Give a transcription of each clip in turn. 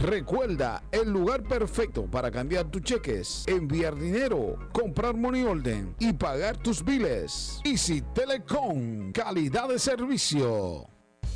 Recuerda, el lugar perfecto para cambiar tus cheques, enviar dinero, comprar money order y pagar tus biles. Easy Telecom, calidad de servicio.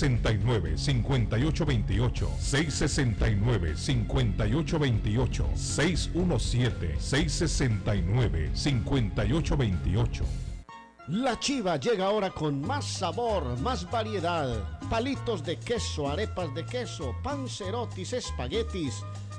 669 5828 669 5828 617 669 5828 La chiva llega ahora con más sabor, más variedad. Palitos de queso, arepas de queso, pancerotis, espaguetis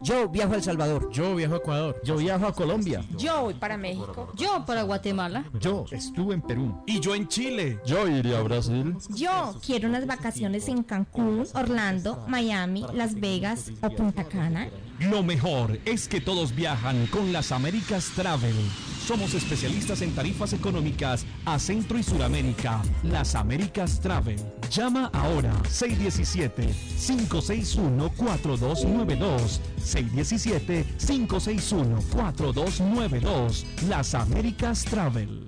Yo viajo a El Salvador. Yo viajo a Ecuador. Yo viajo a Colombia. Yo voy para México. Yo para Guatemala. Yo estuve en Perú. Y yo en Chile. Yo iría a Brasil. Yo quiero unas vacaciones en Cancún, Orlando, Miami, Las Vegas o Punta Cana. Lo mejor es que todos viajan con las Américas Travel. Somos especialistas en tarifas económicas a Centro y Suramérica. Las Américas Travel. Llama ahora 617-561-4292. 617-561-4292. Las Américas Travel.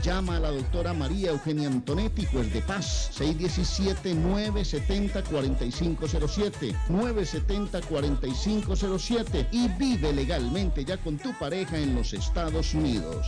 Llama a la doctora María Eugenia Antonetti, juez de paz, 617-970-4507, 970-4507 y vive legalmente ya con tu pareja en los Estados Unidos.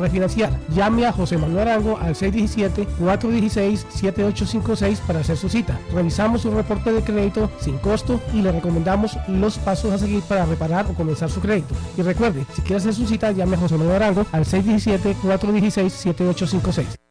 refinanciar. Llame a José Manuel Arango al 617-416-7856 para hacer su cita. Revisamos su reporte de crédito sin costo y le recomendamos los pasos a seguir para reparar o comenzar su crédito. Y recuerde, si quiere hacer su cita, llame a José Manuel Arango al 617-416-7856.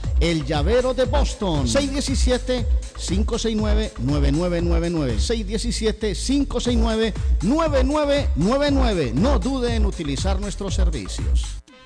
El Llavero de Boston. 617-569-9999. 617-569-9999. No dude en utilizar nuestros servicios.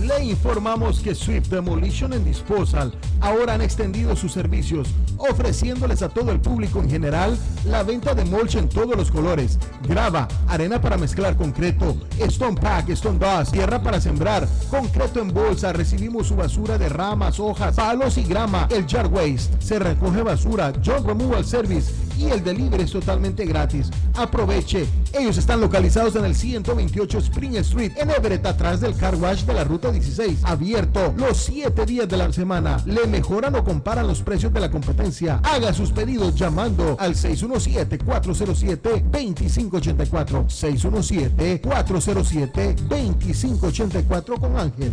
Le informamos que Swift Demolition and Disposal ahora han extendido sus servicios, ofreciéndoles a todo el público en general la venta de mulch en todos los colores, grava, arena para mezclar concreto, stone pack, stone dust, tierra para sembrar, concreto en bolsa, recibimos su basura de ramas, hojas, palos y grama, el jar waste, se recoge basura, John Removal Service y el delivery es totalmente gratis. Aproveche, ellos están localizados en el 128 Spring Street, en Everett, atrás del car wash de la ruta 16, abierto los 7 días de la semana. Le mejoran o comparan los precios de la competencia. Haga sus pedidos llamando al 617-407-2584. 617-407-2584 con Ángel.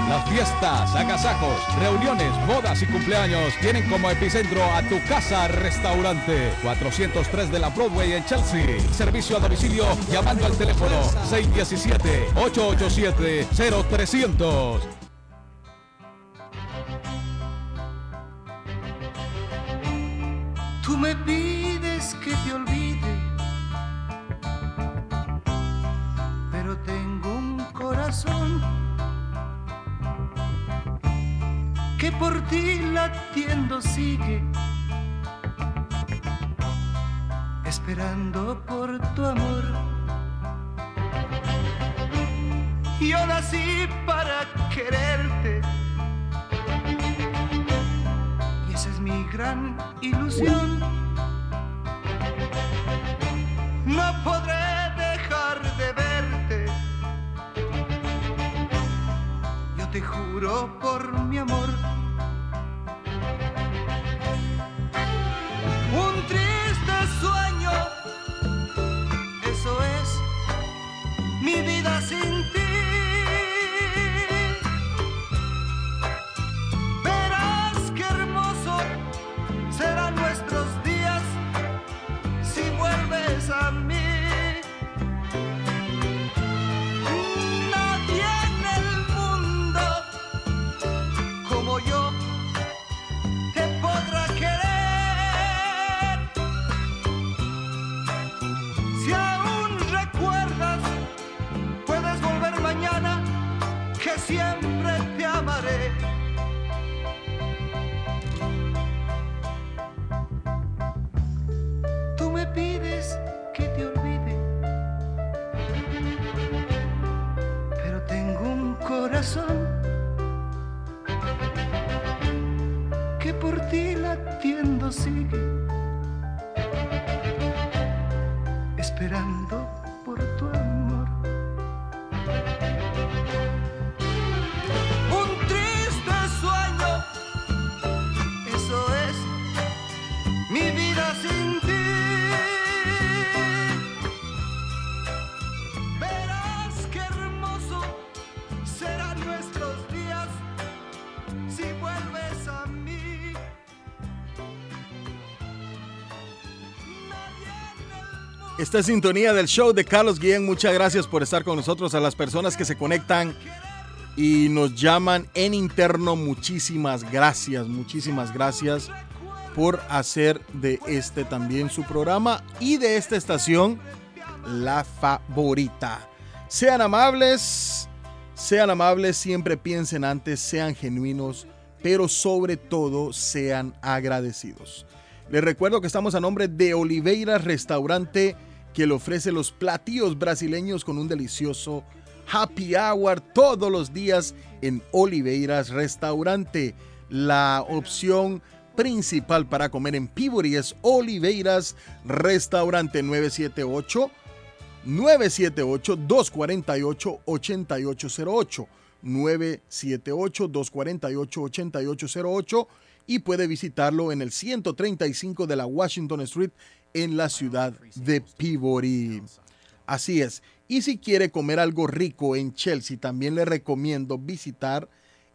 Las fiestas, agasajos, reuniones, bodas y cumpleaños tienen como epicentro a tu casa restaurante 403 de la Broadway en Chelsea. Servicio a domicilio llamando al teléfono 617-887-0300. Tú me pides que te olvide, pero tengo un corazón que por ti latiendo sigue, esperando por tu amor. Yo nací para quererte y esa es mi gran ilusión. No podré por mi amor. Un triste sueño, eso es mi vida sin Esta sintonía del show de Carlos Guillén, muchas gracias por estar con nosotros. A las personas que se conectan y nos llaman en interno, muchísimas gracias, muchísimas gracias. por hacer de este también su programa y de esta estación la favorita. Sean amables, sean amables, siempre piensen antes, sean genuinos, pero sobre todo sean agradecidos. Les recuerdo que estamos a nombre de Oliveira Restaurante, que le ofrece los platillos brasileños con un delicioso happy hour todos los días en Oliveiras Restaurante. La opción principal para comer en Peabody es Oliveiras Restaurante 978 978 248 8808 978 248 8808 y puede visitarlo en el 135 de la Washington Street en la ciudad de Peabody. Así es. Y si quiere comer algo rico en Chelsea, también le recomiendo visitar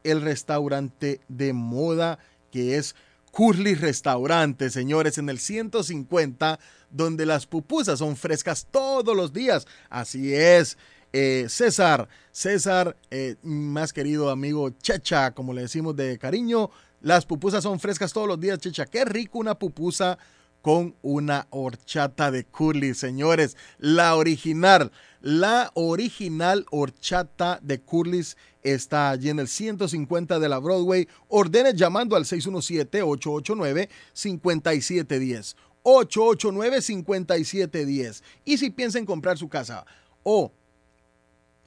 el restaurante de moda que es Curly Restaurante, señores, en el 150, donde las pupusas son frescas todos los días. Así es. Eh, César, César, eh, más querido amigo Checha, como le decimos de cariño, las pupusas son frescas todos los días, Checha. Qué rico una pupusa con una horchata de curly, señores. La original, la original horchata de curlis está allí en el 150 de la Broadway. Ordene llamando al 617-889-5710. 889-5710. Y si piensa en comprar su casa o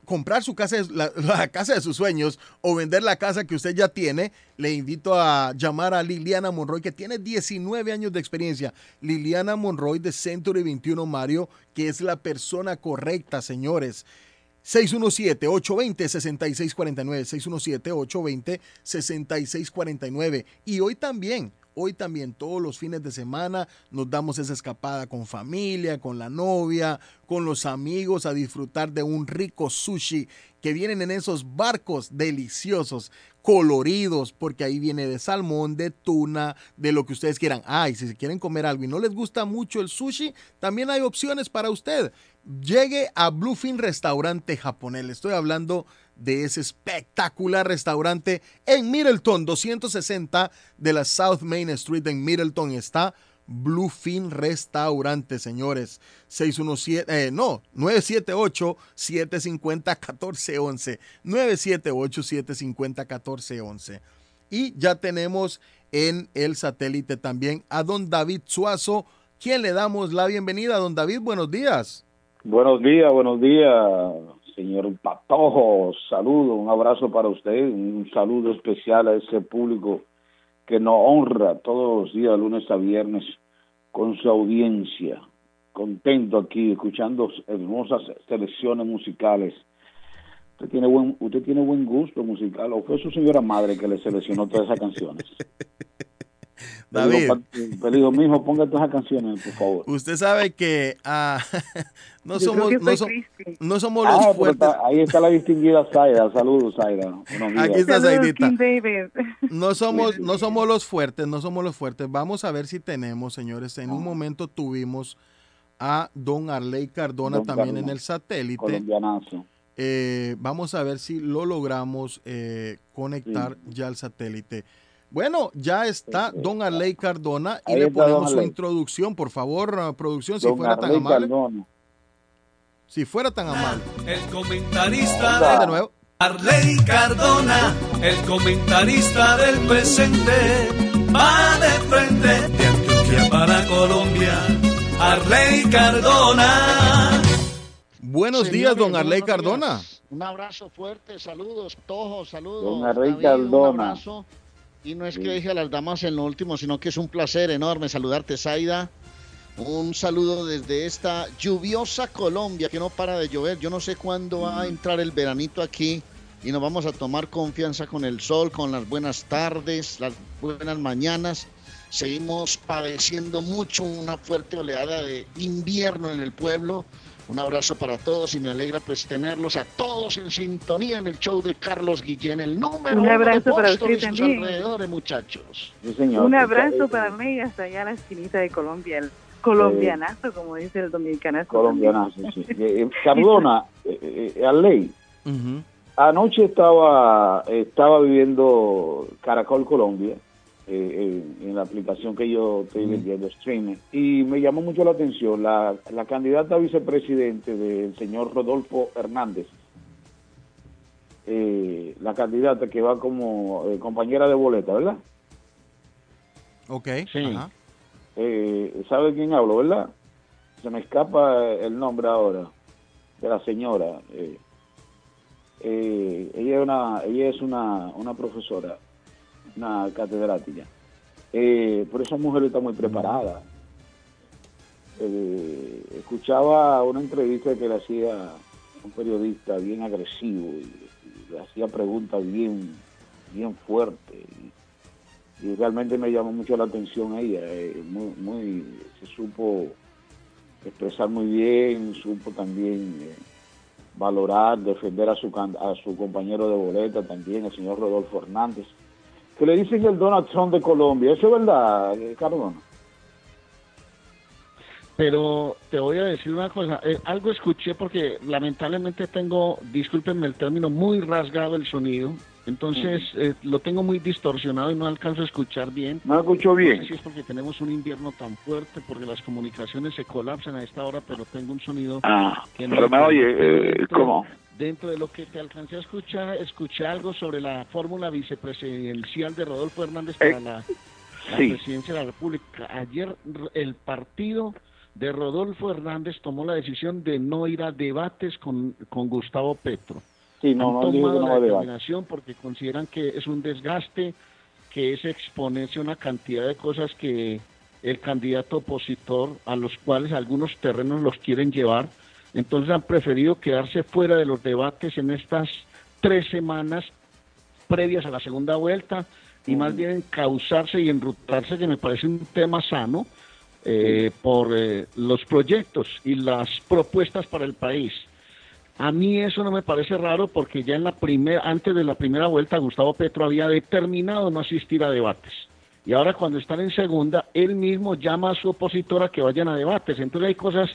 comprar su casa, la, la, casa de sus sueños o vender la casa que usted ya tiene, le invito a llamar a Liliana Monroy, que tiene 19 años de experiencia. Liliana Monroy de Century 21 Mario, que es la persona correcta, señores. 617-820-6649, 617-820-6649. Y hoy también hoy también todos los fines de semana nos damos esa escapada con familia, con la novia, con los amigos a disfrutar de un rico sushi que vienen en esos barcos deliciosos, coloridos, porque ahí viene de salmón, de tuna, de lo que ustedes quieran. Ay, si se quieren comer algo y no les gusta mucho el sushi, también hay opciones para usted. Llegue a Bluefin Restaurante Japonés. Le estoy hablando de ese espectacular restaurante en Middleton, 260 de la South Main Street en Middleton está Bluefin Restaurante, señores. 617, eh, no, 978-750-1411. 978-750-1411. Y ya tenemos en el satélite también a don David Suazo, quien le damos la bienvenida. Don David, buenos días. Buenos días, buenos días, señor Patojo. Saludo, un abrazo para usted, un saludo especial a ese público que nos honra todos los días, lunes a viernes, con su audiencia. Contento aquí, escuchando hermosas selecciones musicales. Usted tiene buen, usted tiene buen gusto musical, o fue su señora madre que le seleccionó todas esas canciones. David. Pero digo, mijo, ponga todas esas canciones, por favor. Usted sabe que ah, no, somos, que no, soy so- no somos los Ah, pero fuertes. está- ahí está la distinguida Zaida. Saludos, días. Aquí está Zaidita. No somos, no somos los fuertes, no somos los fuertes. Vamos a ver si tenemos, señores. En un momento tuvimos a don Arley Cardona Don también Cardona, en el satélite. Eh, vamos a ver si lo logramos eh, conectar ya al satélite. Bueno, ya está don Arley Cardona y Ahí le ponemos su introducción, por favor, ah, producción, si Don fuera tan amable. Cardona. Si fuera tan amable. El comentarista De nuevo. Arley Cardona, el comentarista del presente, va de frente de Antioquia para Colombia. Arley Cardona. Buenos Señores, días, don Arley días. Cardona. Un abrazo fuerte, saludos, Tojo, saludos. Don Arley David, Cardona. Un abrazo. Y no es que dije a las damas en lo último, sino que es un placer enorme saludarte, Zaida. Un saludo desde esta lluviosa Colombia que no para de llover. Yo no sé cuándo va a entrar el veranito aquí y nos vamos a tomar confianza con el sol, con las buenas tardes, las buenas mañanas. Seguimos padeciendo mucho una fuerte oleada de invierno en el pueblo. Un abrazo para todos y me alegra pues tenerlos a todos en sintonía en el show de Carlos Guillén, el número Un uno de abrazo para y sus también. alrededores, muchachos. Sí, señor. Un abrazo para mí hasta allá a la esquinita de Colombia, el colombianazo, como dice el dominicanazo. Colombianazo, sí. Eh, eh, Cardona, eh, eh, Arley, anoche estaba, estaba viviendo Caracol Colombia eh, en, en la aplicación que yo estoy vendiendo, streaming. Y me llamó mucho la atención la, la candidata a vicepresidente del señor Rodolfo Hernández. Eh, la candidata que va como eh, compañera de boleta, ¿verdad? Ok. Ajá. Eh, ¿Sabe quién hablo, verdad? Se me escapa el nombre ahora de la señora. eh. Eh, ella es una ella es una, una profesora, una catedrática. Eh, pero esa mujer está muy preparada. Eh, escuchaba una entrevista que le hacía un periodista bien agresivo y, le hacía preguntas bien bien fuertes y, realmente me llamó mucho la atención ella eh, muy se supo expresar muy bien supo también valorar defender a su a su compañero de boleta también el señor Rodolfo Hernández que le dicen el Donald Trump de Colombia. Eso es verdad eh, Cardona Pero te voy a decir una cosa, eh, algo escuché porque lamentablemente tengo, discúlpenme el término, muy rasgado el sonido, entonces eh, lo tengo muy distorsionado y no alcanzo a escuchar bien. no escucho bien No sé si es porque tenemos un invierno tan fuerte, porque las comunicaciones se colapsan a esta hora, pero tengo un sonido Ah, que no... pero me oye, eh, ¿cómo? Dentro de lo que te alcancé a escuchar, escuché algo sobre la fórmula vicepresidencial de Rodolfo Hernández para la, la sí. presidencia de la República. Ayer el partido de Rodolfo Hernández tomó la decisión de no ir a debates con, con Gustavo Petro. Sí, no, Han no tomado no la determinación porque consideran que es un desgaste, que es exponerse a una cantidad de cosas que el candidato opositor, a los cuales algunos terrenos los quieren llevar, entonces han preferido quedarse fuera de los debates en estas tres semanas previas a la segunda vuelta y más bien encauzarse y enrutarse, que me parece un tema sano, eh, por eh, los proyectos y las propuestas para el país. A mí eso no me parece raro porque ya en la primera, antes de la primera vuelta, Gustavo Petro había determinado no asistir a debates. Y ahora cuando están en segunda, él mismo llama a su opositora que vayan a debates. Entonces hay cosas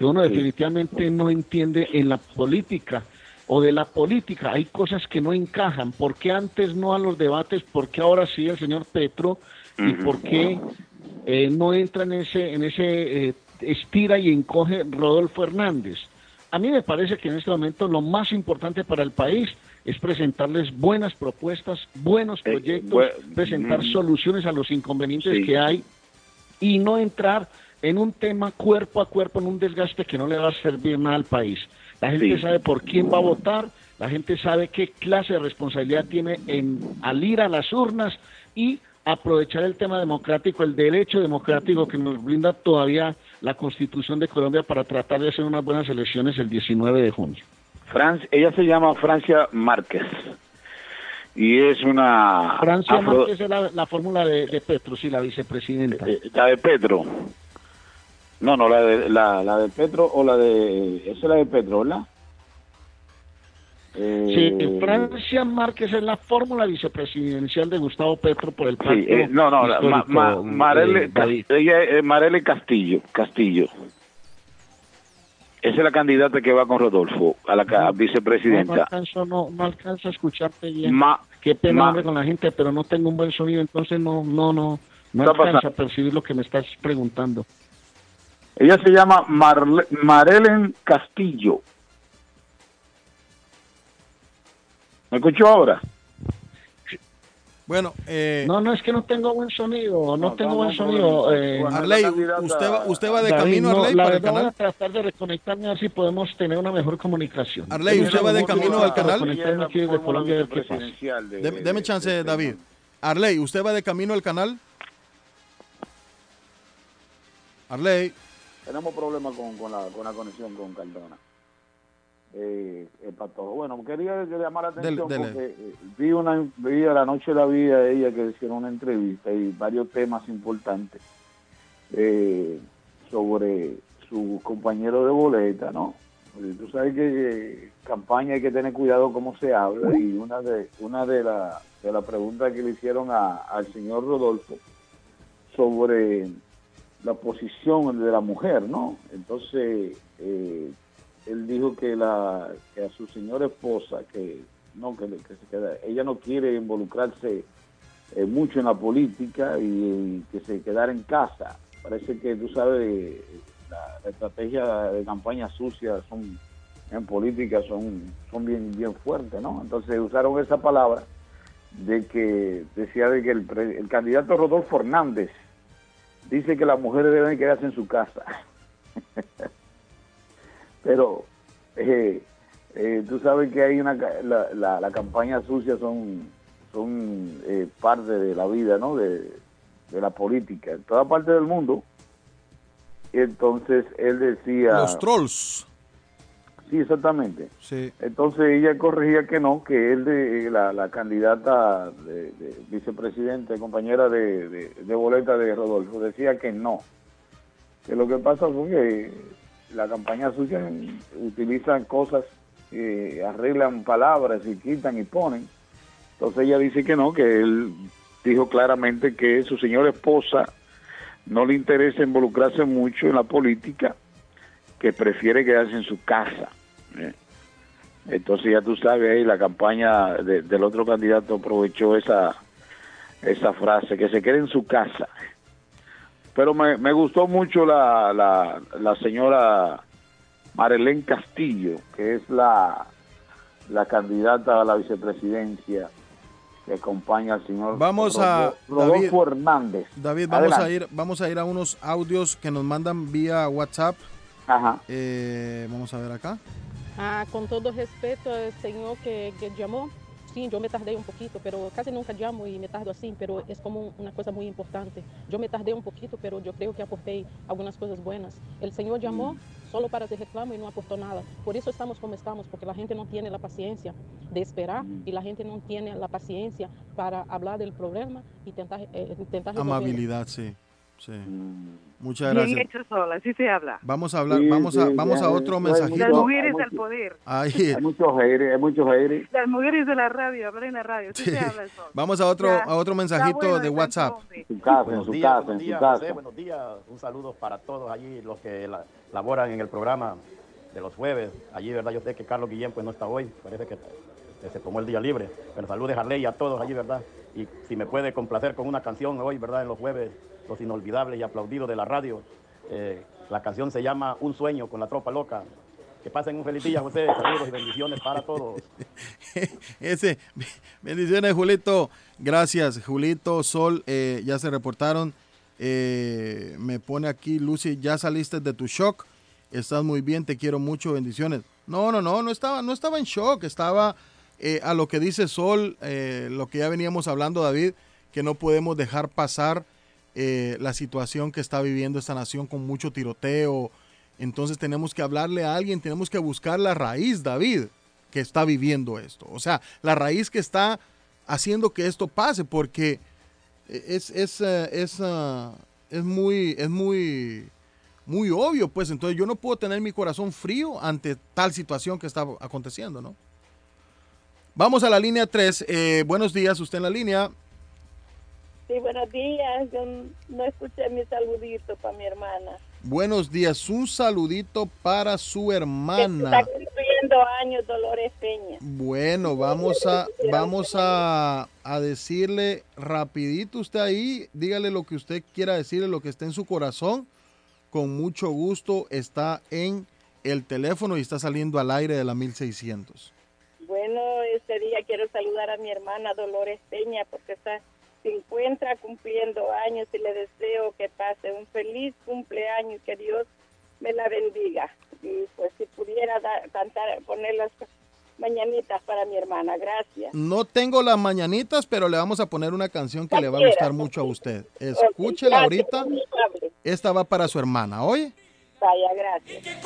que uno definitivamente no entiende en la política o de la política. Hay cosas que no encajan. ¿Por qué antes no a los debates? ¿Por qué ahora sí el señor Petro? ¿Y por qué eh, no entra en ese, en ese eh, estira y encoge Rodolfo Hernández? A mí me parece que en este momento lo más importante para el país es presentarles buenas propuestas, buenos proyectos, bue- presentar mm. soluciones a los inconvenientes Sí. que hay y no entrar en un tema cuerpo a cuerpo, en un desgaste que no le va a servir nada al país. La gente Sí. sabe por quién va a votar, la gente sabe qué clase de responsabilidad tiene en al ir a las urnas y aprovechar el tema democrático, el derecho democrático que nos brinda todavía la Constitución de Colombia para tratar de hacer unas buenas elecciones el 19 de junio. Fran- ella se llama Francia Márquez y es una Francia afro- Márquez es la, la fórmula de, de Petro, sí, la vicepresidenta. eh, la de Petro no no la de la, la de Petro o la de esa es la de Petro ¿verdad? Eh, Sí, Francia Márquez es la fórmula vicepresidencial de Gustavo Petro por el sí, pacto eh, no no la- ma- eh, Marele, ella Castillo Castillo esa es la candidata que va con Rodolfo a la No, no vicepresidenta alcanzo, no, no alcanzo a escucharte bien. Ma- Qué pena con la gente, pero no tengo un buen sonido, entonces no, no, no, no alcanzo a percibir lo que me estás preguntando. Ella se llama Marle- Marelen Castillo ¿me escuchó ahora? Bueno, eh, No, no, es que no tengo buen sonido, no, tengo buen sonido. eh, Arley, usted va, usted va de David, camino, no, Arley, la para el verdad voy a canal. tratar de reconectarme a ver si podemos tener una mejor comunicación. Arley, ¿usted va de camino al canal? aquí Colombia de- Deme, deme chance, David. Arley, ¿usted va de camino al canal? Arley, Tenemos problemas con, con, la, con la conexión con Cardona. Eh, el patojo. Bueno, quería llamar la atención Dele, dele. porque eh, vi, una, vi a la noche de la vida de ella que hicieron una entrevista y varios temas importantes eh, sobre su compañero de boleta, ¿no? Porque tú sabes que eh, campaña hay que tener cuidado cómo se habla y una de una de las de las preguntas que le hicieron a- al señor Rodolfo sobre la posición de la mujer, ¿no? Entonces, eh, él dijo que, la, que a su señora esposa, que no, que, se queda, ella no quiere involucrarse eh, mucho en la política y, que se quedara en casa. Parece que, tú sabes, la, la estrategia de campaña sucia son en política son, son bien, bien fuertes, ¿no? Entonces usaron esa palabra de que decía de que el, el candidato Rodolfo Hernández dice que las mujeres deben quedarse en su casa. Pero eh, eh, tú sabes que hay una la, la campaña sucia son son eh, parte de la vida, ¿no? De, de la política en toda parte del mundo. Entonces él decía Los trolls. Sí, exactamente. Sí. Entonces ella corregía que no, que él, de, la, la candidata de, de vicepresidente, compañera de, boleta de Rodolfo, decía que no. Que lo que pasa fue que la campaña sucia utilizan cosas, eh, arreglan palabras y quitan y ponen. Entonces ella dice que no, que él dijo claramente que su señora esposa no le interesa involucrarse mucho en la política, que prefiere quedarse en su casa. ¿Eh? Entonces ya tú sabes ahí la campaña de- del otro candidato aprovechó esa esa frase que se quede en su casa. Pero me, me gustó mucho la, la, la señora Marilén Castillo, que es la, la candidata a la vicepresidencia que acompaña al señor Vamos a Rodo- Rodolfo Hernández. David, vamos a ir, vamos a ir a unos audios que nos mandan vía WhatsApp. Ajá. Eh, vamos a ver acá. Ah, com todo respeito ao senhor que, que chamou, sim, eu me tardei um pouquinho, pero casi nunca llamo e me tardo assim, pero é como uma coisa muito importante. Eu me tardei um pouquinho, pero eu creio que aportei algumas coisas buenas. O senhor chamou solo para hacer reclamo e não aportou nada. Por isso estamos como estamos, porque a gente não tem a paciência de esperar e a gente não tem a paciência para falar do problema e tentar, eh, tentar resolver. Amabilidad, sí. Sí. Muchas Bien gracias. hecho sola, así se habla. Vamos a hablar, Sí, vamos a, sí, vamos ya, a otro mensajito. Las mujeres hay al poder. Ahí. Hay muchos haters, hay muchos haters. Las mujeres de la radio, hablar en la radio, así Sí. se habla eso. Vamos a otro, Ya, a otro mensajito bueno, de WhatsApp. En su casa, en Buenos su días, casa, buenos en su días, casa. José, buenos días. Un saludo para todos allí, los que la- laboran en el programa de los jueves. Allí, ¿verdad? Yo sé que Carlos Guillén pues no está hoy, parece que se tomó el día libre. Pero saludos a Harley y a todos allí, ¿verdad? Y si me puede complacer con una canción hoy, ¿verdad? En los jueves, inolvidables y aplaudidos de la radio. Eh, la canción se llama Un sueño con la tropa loca. Que pasen un feliz día, José. Saludos y bendiciones para todos. Ese, bendiciones, Julito. Gracias, Julito, Sol, eh, ya se reportaron. Eh, me pone aquí, Lucy, ya saliste de tu shock. Estás muy bien, te quiero mucho, bendiciones. No, no, no, no estaba, no estaba en shock, estaba a lo que dice Sol, lo que ya veníamos hablando, David, que no podemos dejar pasar eh, la situación que está viviendo esta nación con mucho tiroteo. Entonces tenemos que hablarle a alguien, tenemos que buscar la raíz, David, que está viviendo esto. O sea, la raíz que está haciendo que esto pase, porque es, es, eh, es, ah, es muy, es muy, muy obvio, pues. Entonces yo no puedo tener mi corazón frío ante tal situación que está aconteciendo, ¿no? Vamos a la línea 3. buenos días, usted en la línea. Sí, buenos días. Yo no escuché mi saludito para mi hermana. Buenos días, un saludito para su Que hermana. está cumpliendo años Dolores Peña. Bueno, vamos a, vamos a, a decirle rapidito usted ahí, dígale lo que usted quiera decirle, lo que esté en su corazón. Con mucho gusto está en el teléfono y está saliendo al aire de la 1600. Bueno, este día quiero saludar a mi hermana Dolores Peña porque está se encuentra cumpliendo años y le deseo que pase un feliz cumpleaños, que Dios me la bendiga. Y pues si pudiera dar- cantar, poner las mañanitas para mi hermana, gracias. No tengo las mañanitas, pero le vamos a poner una canción que le va a gustar mucho a usted. Escúchela gracias, ahorita. Esta va para su hermana, ¿oye? Vaya, gracias.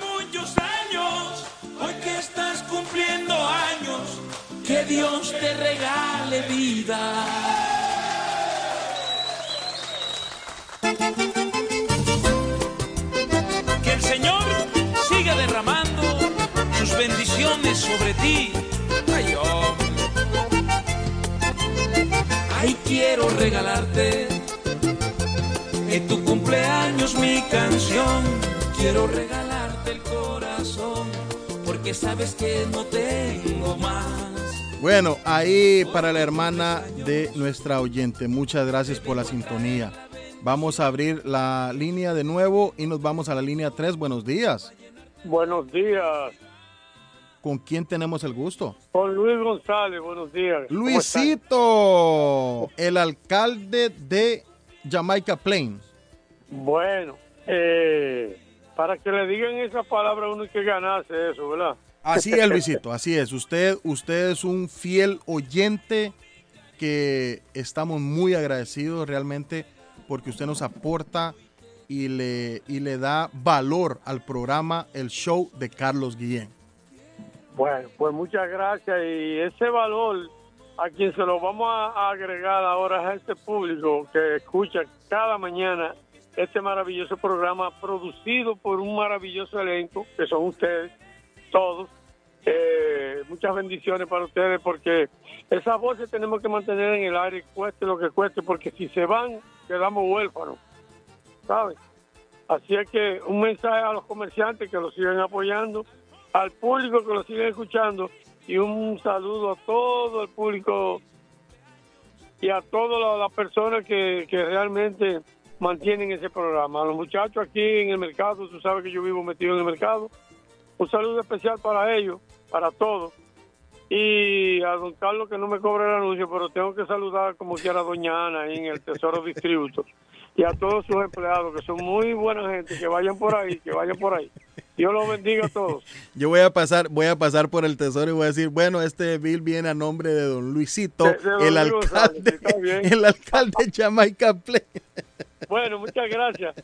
muchos años, hoy que estás cumpliendo años, que Dios te regale vida. Que el Señor siga derramando sus bendiciones sobre ti. Ay, hombre. Ay, quiero regalarte en tu cumpleaños mi canción. Quiero regalarte el corazón porque sabes que no tengo más. Bueno, ahí para la hermana de nuestra oyente, muchas gracias por la sintonía. Vamos a abrir la línea de nuevo y nos vamos a la línea 3. Buenos días. Buenos días. ¿Con quién tenemos el gusto? Con Luis González, buenos días. Luisito, el alcalde de Jamaica Plain. Bueno, eh, para que le digan esa palabra uno hay que ganarse eso, ¿verdad? Así es, Luisito, así es. Usted, usted es un fiel oyente que estamos muy agradecidos realmente porque usted nos aporta y le, y le da valor al programa El Show de Carlos Guillén. Bueno, pues muchas gracias y ese valor a quien se lo vamos a agregar ahora a este público que escucha cada mañana este maravilloso programa producido por un maravilloso elenco que son ustedes, todos. Eh, muchas bendiciones para ustedes porque esas voces tenemos que mantener en el aire, cueste lo que cueste, porque si se van, quedamos huérfanos, ¿sabes? Así es que un mensaje a los comerciantes que los siguen apoyando, al público que los sigue escuchando y un saludo a todo el público y a todas la- las personas que, que realmente mantienen ese programa. A los muchachos aquí en el mercado, tú sabes que yo vivo metido en el mercado. Un saludo especial para ellos, para todos. Y a don Carlos que no me cobra el anuncio, pero tengo que saludar como quiera a doña Ana ahí en el Tesoro Distributo. Y a todos sus empleados, que son muy buena gente, que vayan por ahí, que vayan por ahí. Dios los bendiga a todos. Yo voy a pasar, voy a pasar por el tesoro y voy a decir, bueno, este bill viene a nombre de don Luisito, De- de don el González, alcalde, bien. el alcalde de Jamaica Plain. Bueno, muchas gracias.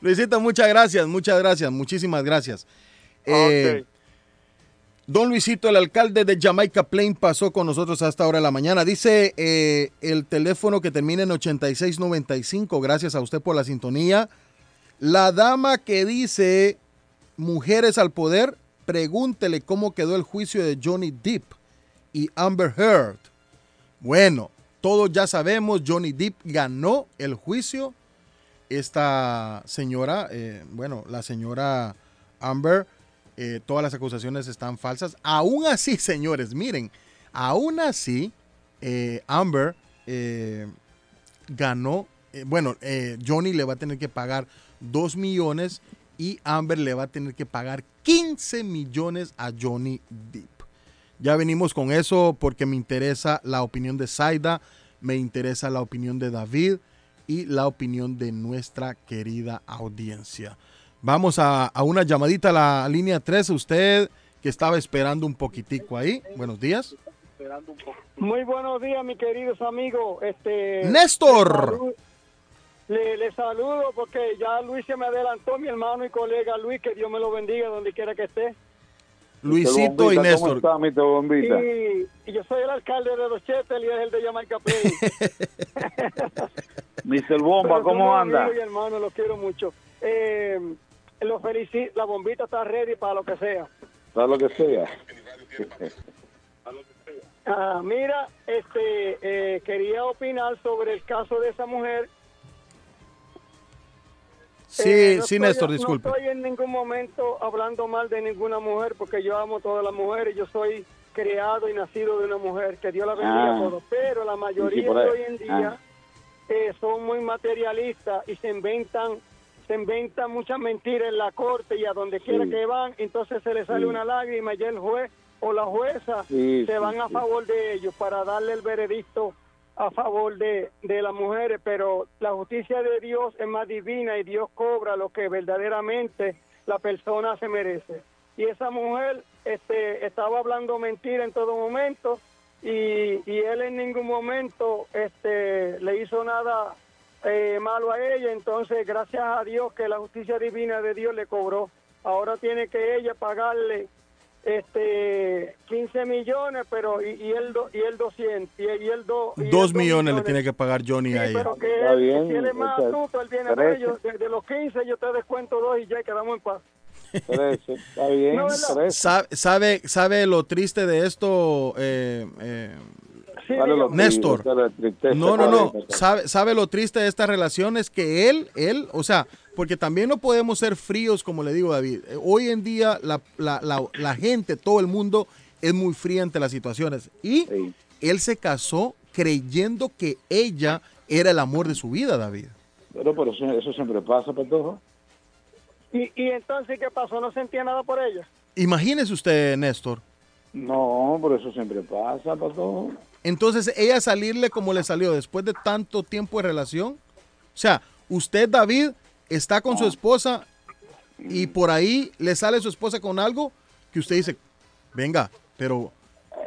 Luisito, muchas gracias, muchas gracias, muchísimas gracias. Eh, Don Luisito, el alcalde de Jamaica Plain, pasó con nosotros hasta ahora de la mañana. Dice eh, el teléfono que termina en 8695. Gracias a usted por la sintonía. La dama que dice Mujeres al Poder, pregúntele cómo quedó el juicio de Johnny Depp y Amber Heard. Bueno, todos ya sabemos, Johnny Depp ganó el juicio. Esta señora, eh, bueno, la señora Amber, eh, todas las acusaciones están falsas. Aún así, señores, miren, aún así, eh, Amber eh, ganó, bueno, Johnny le va a tener que pagar 2 millones y Amber le va a tener que pagar 15 millones a Johnny Depp. Ya venimos con eso porque me interesa la opinión de Zaida, me interesa la opinión de David y la opinión de nuestra querida audiencia. Vamos a, a una llamadita a la línea 3. Usted que estaba esperando un poquitico ahí. Buenos días. Muy buenos días, mis queridos amigos. Este, Néstor. Le, le- saludo porque ya Luis se me adelantó, mi hermano y colega Luis, que Dios me lo bendiga donde quiera que esté. Luisito y Néstor. Y, y yo soy el alcalde de Los Chetel y es el de Jamaica Play. Mr. Bomba, Pero ¿cómo anda? amigos y hermanos, los quiero mucho. Eh, lo felicito, la bombita está ready para lo que sea. Para lo que sea. Ah, mira, este, eh, quería opinar sobre el caso de esa mujer. Sí, Eh, no sí, estoy- Néstor, disculpe. No estoy en ningún momento hablando mal de ninguna mujer porque yo amo a todas las mujeres. Yo soy criado y nacido de una mujer. Que Dios la bendiga Ah. a todos. Pero la mayoría de hoy en día Ah. eh, son muy materialistas y se inventan se inventan muchas mentiras en la corte y a donde quiera Sí. que van. Entonces se les sale Sí. una lágrima y el juez o la jueza Sí, se van a favor de ellos para darle el veredicto a favor de, de las mujeres, pero la justicia de Dios es más divina y Dios cobra lo que verdaderamente la persona se merece. Y esa mujer este, estaba hablando mentira en todo momento y, y él en ningún momento este, le hizo nada eh, malo a ella, entonces gracias a Dios que la justicia divina de Dios le cobró. Ahora tiene que ella pagarle este 15 millones, pero y, y él do- y él 200 y, y él do- y Dos millones le tiene que pagar Johnny a Sí, ella. pero que Está él- bien, si él es más astuto, él viene trece. ellos. De, de los 15 yo te descuento dos y ya quedamos en paz. Está bien. No, ¿verdad? trece. Sa- ¿Sabe, sabe lo triste de esto, eh, eh, Néstor? No, no, no. ¿Sabe, sabe lo triste de esta relación? Es que él, él, o sea, porque también no podemos ser fríos, como le digo David. Eh, Hoy en día la, la- la- la gente, todo el mundo es muy fría ante las situaciones. Y él se casó creyendo que ella era el amor de su vida, David. Pero, pero eso, eso siempre pasa, Patojo. ¿Y, ¿Y entonces qué pasó? ¿No sentía nada por ella? Imagínese usted, Néstor. No, pero eso siempre pasa, Patojo. Entonces, ella salirle como le salió después de tanto tiempo de relación. O sea, usted, David, está con su esposa y por ahí le sale su esposa con algo que usted dice, venga, pero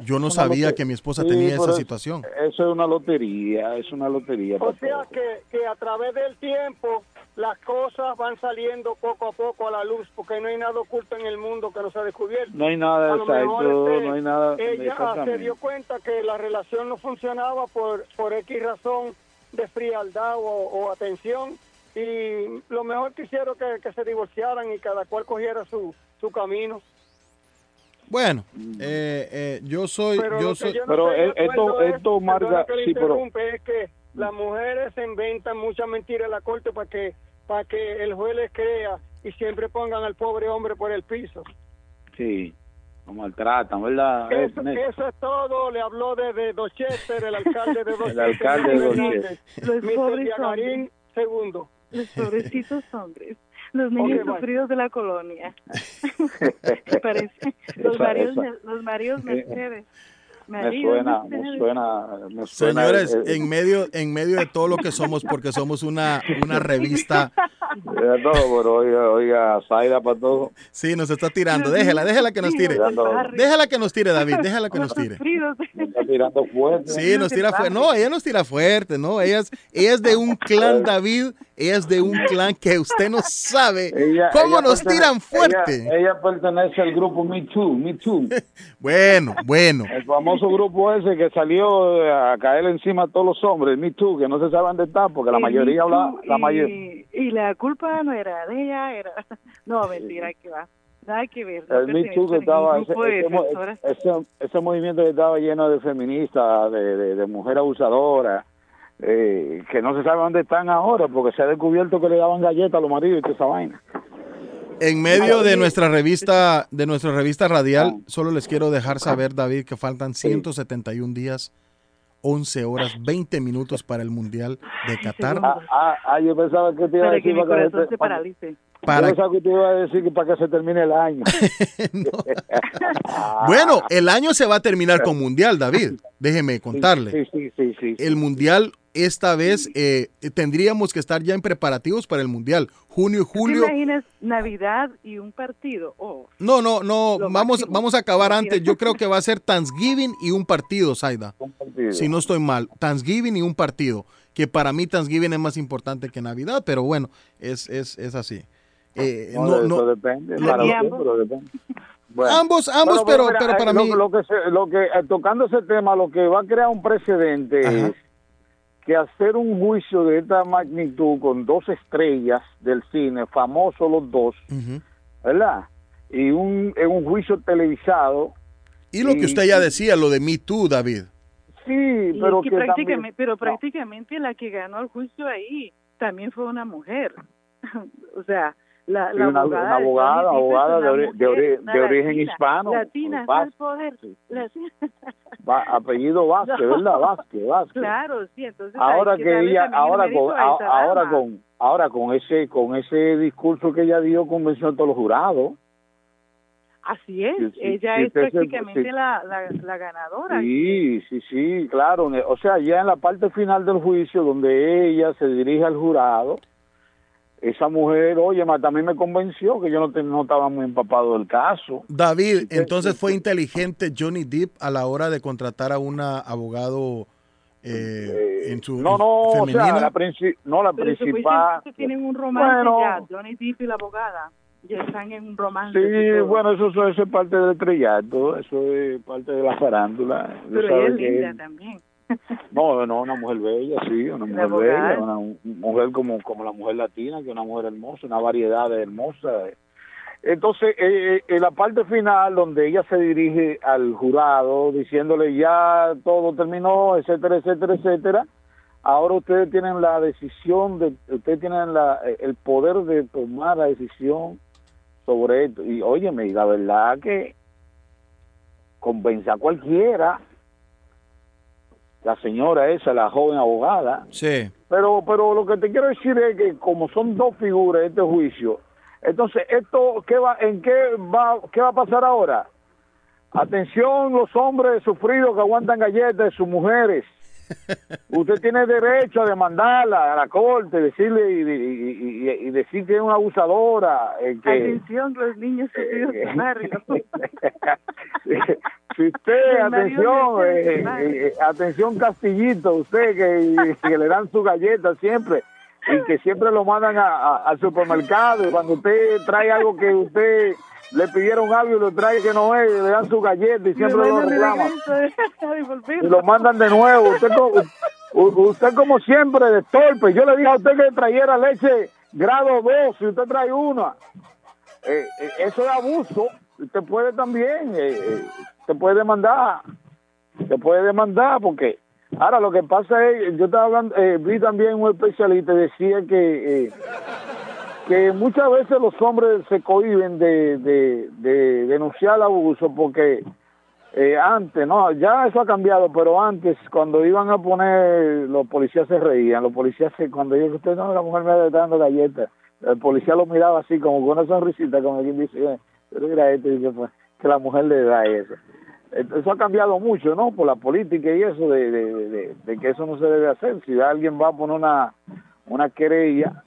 yo no sabía que mi esposa Sí, tenía esa es- situación. Eso es una lotería, es una lotería. O sea que, que a través del tiempo las cosas van saliendo poco a poco a la luz porque no hay nada oculto en el mundo que no se ha descubierto. No hay nada exacto, este, no hay nada Ella se dio cuenta que la relación no funcionaba por, por X razón de frialdad o, o atención y lo mejor que hicieron que, que se divorciaran y cada cual cogiera su, su camino. Bueno, eh, eh, yo soy, Pero yo soy. yo no Pero esto, esto marca, sí, pero interrumpe, es que las mujeres se inventan muchas mentiras en la corte para que para que el juez les crea y siempre pongan al pobre hombre por el piso. sí, lo maltratan, ¿verdad? Eh, Eso, Néstor? eso es todo, le habló desde Dorchester, el alcalde de Dorchester. alcalde de. Hernández, Los Mr. pobres Diagarín, segundo. Los pobrecitos hombres. Los niños Ok, bye. sufridos de la colonia. ¿Te parece? Los maridos, los maridos Eh, Mercedes. Me suena, me suena, me suena. Señores, eh, en medio, en medio de todo lo que somos, porque somos una, una revista, no, pero oiga, oiga, Zaira para todo. sí, nos está tirando. Déjela, déjela que nos tire. Déjala que nos tire, David, déjala que nos tire. Está tirando fuerte. Sí, nos tira fuerte. No, ella nos tira fuerte, ¿no? Ella es, ella es de un clan, David. Ella es de un clan que usted no sabe Ella- cómo ella nos tiran fuerte. Ella, ella pertenece al grupo Me Too, Me Too. Bueno, bueno. El famoso grupo ese que salió eh, a caer encima a todos los hombres, Me Too, que no se sabe dónde está, porque la mayoría tú, habla, la y-. Y la culpa no era de ella, era... No, mentira, que va. Nada que ver. no El Me Too que estaba, ese, ese movimiento que estaba lleno de feministas, de, de, de mujeres abusadoras, eh, que no se sabe dónde están ahora, porque se ha descubierto que le daban galletas a los maridos y toda esa vaina. En medio de nuestra revista, de nuestra revista radial, solo les quiero dejar saber, David, que faltan 171 días, 11 horas, 20 minutos para el Mundial de Qatar. Ah, ah, ah, yo pensaba que te iba a Para que decir mi para que corazón se- se paralice. Para- Yo pensaba que te iba a decir que para que se termine el año. Bueno, el año se va a terminar con Mundial, David. Déjeme contarle. Sí, sí, sí, sí. El Mundial, esta vez, eh, tendríamos que estar ya en preparativos para el Mundial. Junio y ¿Te julio. imaginas Navidad y un partido? Oh, No, no, no, vamos, máximo. vamos a acabar antes. Yo creo que va a ser Thanksgiving y un partido, Zaida. Si no estoy mal, Thanksgiving y un partido. Que para mí Thanksgiving es más importante que Navidad, pero bueno, es, es, es así. Eh, No, no, eso no- depende. para usted, ambos. pero depende. Bueno. Ambos, ambos, pero- mira, pero eh, para lo, mí- Lo que, se- lo que, eh, tocando ese tema, lo que va a crear un precedente es que hacer un juicio de esta magnitud con dos estrellas del cine, famosos los dos, ¿verdad? Y un, en un juicio televisado. Y lo que usted ya decía, lo de Me Too, David. Sí, pero que prácticamente, también- pero prácticamente la que ganó el juicio ahí también fue una mujer. o sea, la, Sí, la una- abogada, una abogada, abogada una de ori- de mujer, ori- una de origen latina, hispano, Latina, al poder. La- Va- apellido Vázquez, ¿verdad? Vázquez, Vázquez. Claro, sí, entonces ahora que que ella ahora con a ahora dama. con ahora con ese con ese discurso que ella dio convenció a todos los jurados Así es, Sí, sí, ella sí, es se- prácticamente sí. la, la, la ganadora. sí sí sí claro o sea ya en la parte final del juicio donde ella se dirige al jurado esa mujer oye ma, también me convenció que yo no, te- no estaba muy empapado del caso David, entonces fue inteligente Johnny Depp a la hora de contratar a una abogado eh, en su no no o sea la no la Pero principal tienen un romance Bueno. ya, Johnny Depp y la abogada. Ya están en un romance. Sí, bueno, eso, eso es parte del estrellato, eso es parte de la farándula. Pero ella es linda también. No, no, una mujer bella, sí, una mujer bella, una mu- mujer como, como la mujer latina, que es una mujer hermosa, una variedad de hermosa. Entonces, eh, eh, en la parte final, donde ella se dirige al jurado diciéndole ya todo terminó, etcétera, etcétera, etcétera, ahora ustedes tienen la decisión, de, ustedes tienen la, eh, el poder de tomar la decisión sobre esto. Y óyeme, la verdad que convence a cualquiera. La señora esa, la joven abogada. Sí. Pero, pero lo que te quiero decir es que como son dos figuras de este juicio, entonces esto, ¿qué va, en qué va, qué va a pasar ahora? Atención los hombres sufridos que aguantan galletas de sus mujeres. Usted tiene derecho a demandarla a la corte, decirle y, y- y- y decir que es una abusadora. eh, que, Atención, los niños sufridos Eh. si usted, atención, eh, eh, eh, atención Castillito, usted que, que le dan su galleta siempre y que siempre lo mandan a- a- al supermercado y cuando usted trae algo que usted le pidieron algo y lo trae que no es, le dan su galleta y siempre lo reclaman y lo mandan de nuevo. Usted, usted como siempre de torpe. Yo le dije a usted que trajera leche grado 2 si usted trae una. Eh, eso es abuso. Usted puede también, eh, usted puede demandar. Se puede demandar porque ahora lo que pasa es, yo estaba hablando, eh, vi también un especialista decía que eh, que muchas veces los hombres se cohiben de, de, de denunciar el abuso porque eh, antes, no, ya eso ha cambiado, pero antes cuando iban a poner, los policías se reían, los policías se, cuando yo usted no, la mujer me está dando galletas, el policía lo miraba así como con una sonrisita, como quien dice, "Eh, pero mira esto, y pues, que la mujer le da eso. Eso ha cambiado mucho, ¿no? Por la política y eso, de, de, de- que eso no se debe hacer. Si alguien va a poner una, una querella,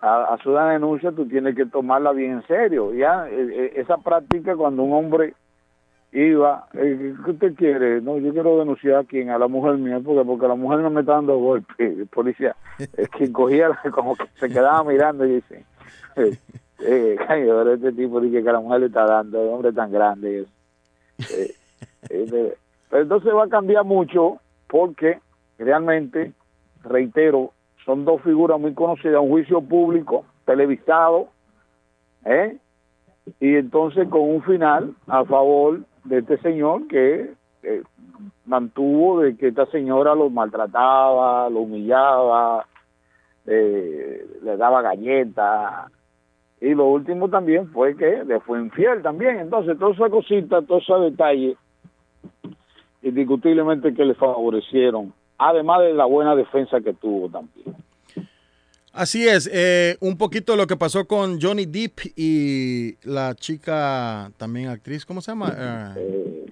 a, su denuncia, tú tienes que tomarla bien en serio. Ya, eh, eh, esa práctica cuando un hombre iba, eh, ¿qué usted quiere? No, yo quiero denunciar a quién, a la mujer mía, porque porque la mujer no me está dando golpes, policía, es que cogía como que se quedaba mirando y dice, eh, eh, este tipo dice que la mujer le está dando, el hombre tan grande y eso. Eh, pero entonces va a cambiar mucho porque realmente, reitero, son dos figuras muy conocidas, un juicio público, televisado, ¿eh? y entonces con un final a favor de este señor que eh, mantuvo de que esta señora lo maltrataba, lo humillaba, eh, le daba galletas y lo último también fue que le fue infiel también. Entonces, todas esas cositas, todos esos detalles, indiscutiblemente que le favorecieron, además de la buena defensa que tuvo también. Así es, eh, un poquito lo que pasó con Johnny Depp y la chica también actriz, ¿cómo se llama? Eh,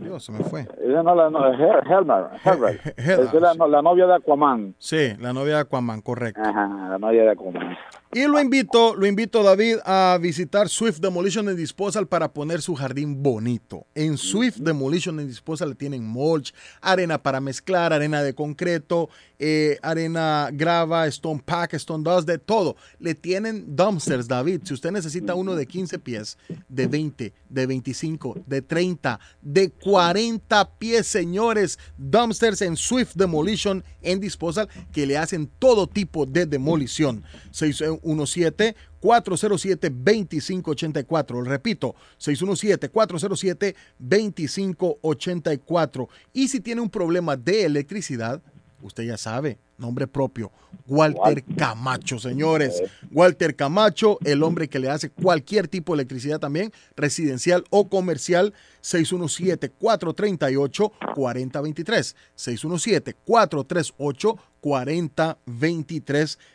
Dios, se me fue. Ella no la no, Helmer, Esa es la, la novia de Aquaman. Sí, la novia de Aquaman, correcto. Ajá, la novia de Aquaman. Y lo invito, lo invito David a visitar Swift Demolition and Disposal para poner su jardín bonito. En Swift Demolition and Disposal tienen mulch, arena para mezclar, arena de concreto, eh, arena grava, stone pack, stone dust, de todo. Le tienen dumpsters, David. Si usted necesita uno de 15 pies, de 20, de 25, de 30, de 40 pies, señores, dumpsters en Swift Demolition and Disposal que le hacen todo tipo de demolición. 617 407 2584. Repito, 617 407 2584. Y si tiene un problema de electricidad, usted ya sabe, nombre propio, Walter Camacho, señores. Walter Camacho, el hombre que le hace cualquier tipo de electricidad también, residencial o comercial, 617-438-4023. 617-438-4023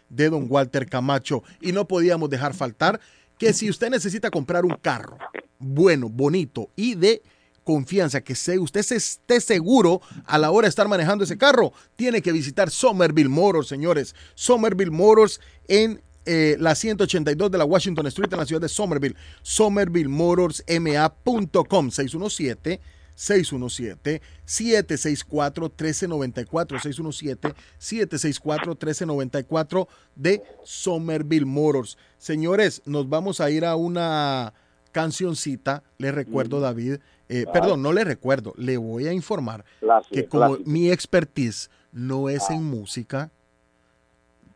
de don Walter Camacho. Y no podíamos dejar faltar que si usted necesita comprar un carro bueno, bonito y de confianza, que se, usted se esté seguro a la hora de estar manejando ese carro, tiene que visitar Somerville Motors, señores. Somerville Motors en eh, la 182 de la Washington Street en la ciudad de Somerville. SomervilleMotorsMA.com 617 617-764-1394, 617-764-1394 de Somerville Motors. Señores, nos vamos a ir a una cancioncita, le recuerdo David, eh, perdón, no le recuerdo, le voy a informar que como mi expertise no es en música,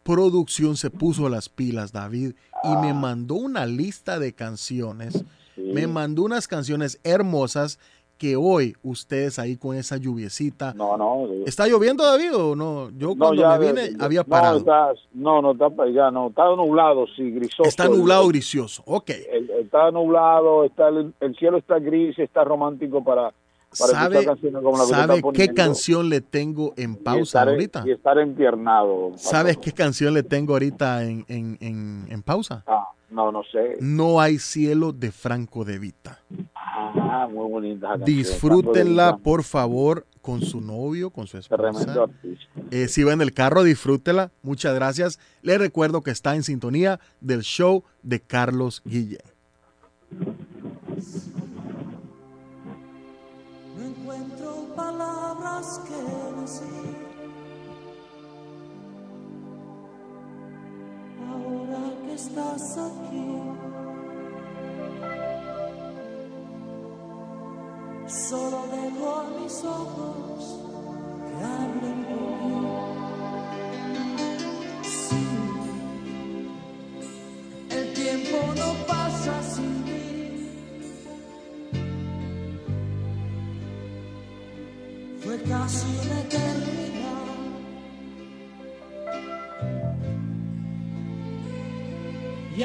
producción se puso las pilas, David, y me mandó una lista de canciones, me mandó unas canciones hermosas que hoy ustedes ahí con esa lluviecita. No, no. ¿Está lloviendo, David, o no? Yo cuando ya, me vine ya, había no, parado. está- no, no, está, ya no, está nublado, sí, grisoso. Está nublado grisioso. Ok. El- está nublado, está el, el cielo está gris, está romántico para, para ¿Sabe, canciones como la que sabe qué canción le tengo en y pausa estar, ahorita? Y estar empiernado. ¿Sabes qué canción le tengo ahorita en, en- en- en pausa? Ah, no, no sé. No hay cielo de Franco de Vita. Ah, muy bonita. Disfrútenla, por favor, con su novio, con su esposa. Eh, si va en el carro, disfrútela. Muchas gracias. Les recuerdo que está en sintonía del show de Carlos Guillén. No encuentro palabras que decir. Ahora que estás aquí, solo dejo a mis ojos que hablen por mí. Sí, el tiempo no pasa sin mí. Fue casi una eternidad. Y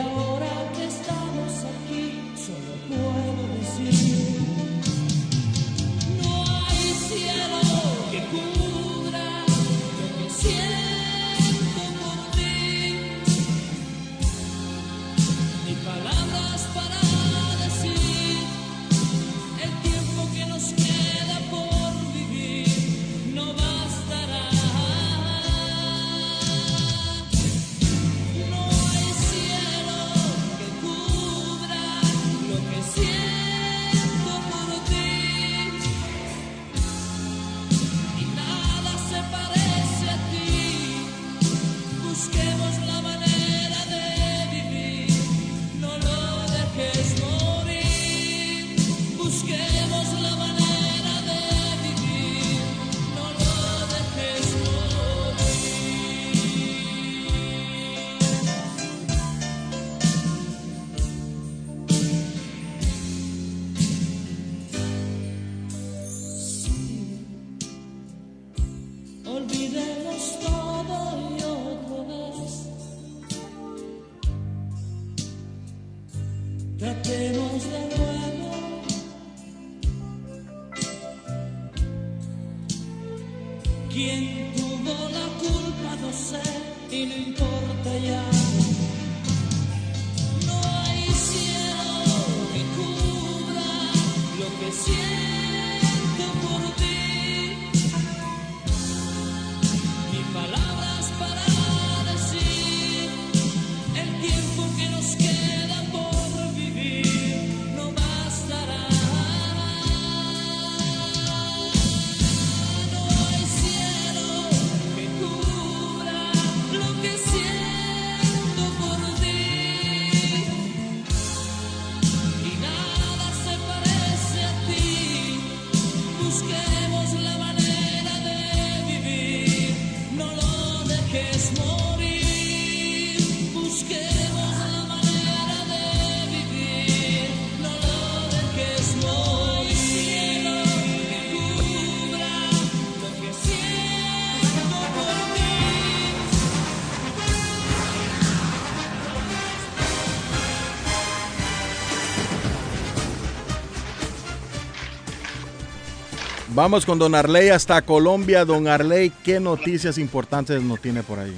Vamos con Don Arley hasta Colombia. Don Arley, ¿qué noticias importantes nos tiene por ahí?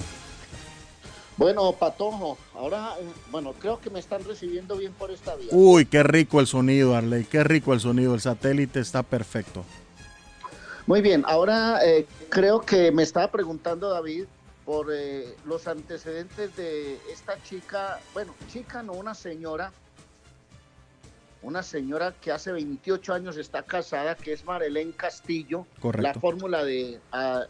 Bueno, Patojo, ahora, eh, bueno, creo que me están recibiendo bien por esta vía. Uy, qué rico el sonido, Arley. Qué rico el sonido. El satélite está perfecto. Muy bien, ahora eh, creo que me estaba preguntando David por eh, los antecedentes de esta chica, bueno, chica no, una señora, una señora que hace 28 años está casada, que es Marelén Castillo, Correcto. la fórmula de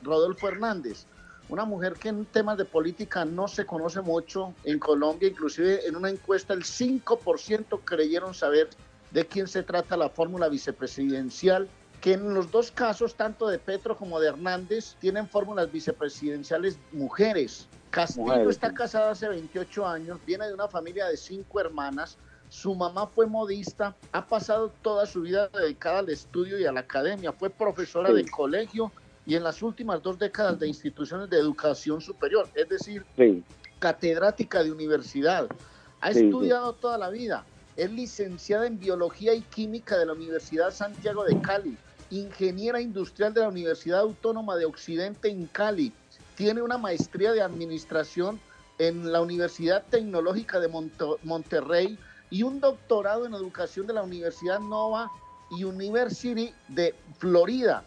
Rodolfo Hernández. Una mujer que en temas de política no se conoce mucho en Colombia, inclusive en una encuesta el 5% creyeron saber de quién se trata la fórmula vicepresidencial, que en los dos casos, tanto de Petro como de Hernández, tienen fórmulas vicepresidenciales mujeres. Castillo Mujeres, está casada hace 28 años, viene de una familia de cinco hermanas, Su mamá fue modista, ha pasado toda su vida dedicada al estudio y a la academia. Fue profesora Sí. de colegio y en las últimas dos décadas de instituciones de educación superior, es decir, Sí. catedrática de universidad. Ha Sí, estudiado toda la vida. Es licenciada en Biología y Química de la Universidad Santiago de Cali, ingeniera industrial de la Universidad Autónoma de Occidente en Cali. Tiene una maestría de administración en la Universidad Tecnológica de Monterrey y un doctorado en educación de la Universidad Nova University de Florida.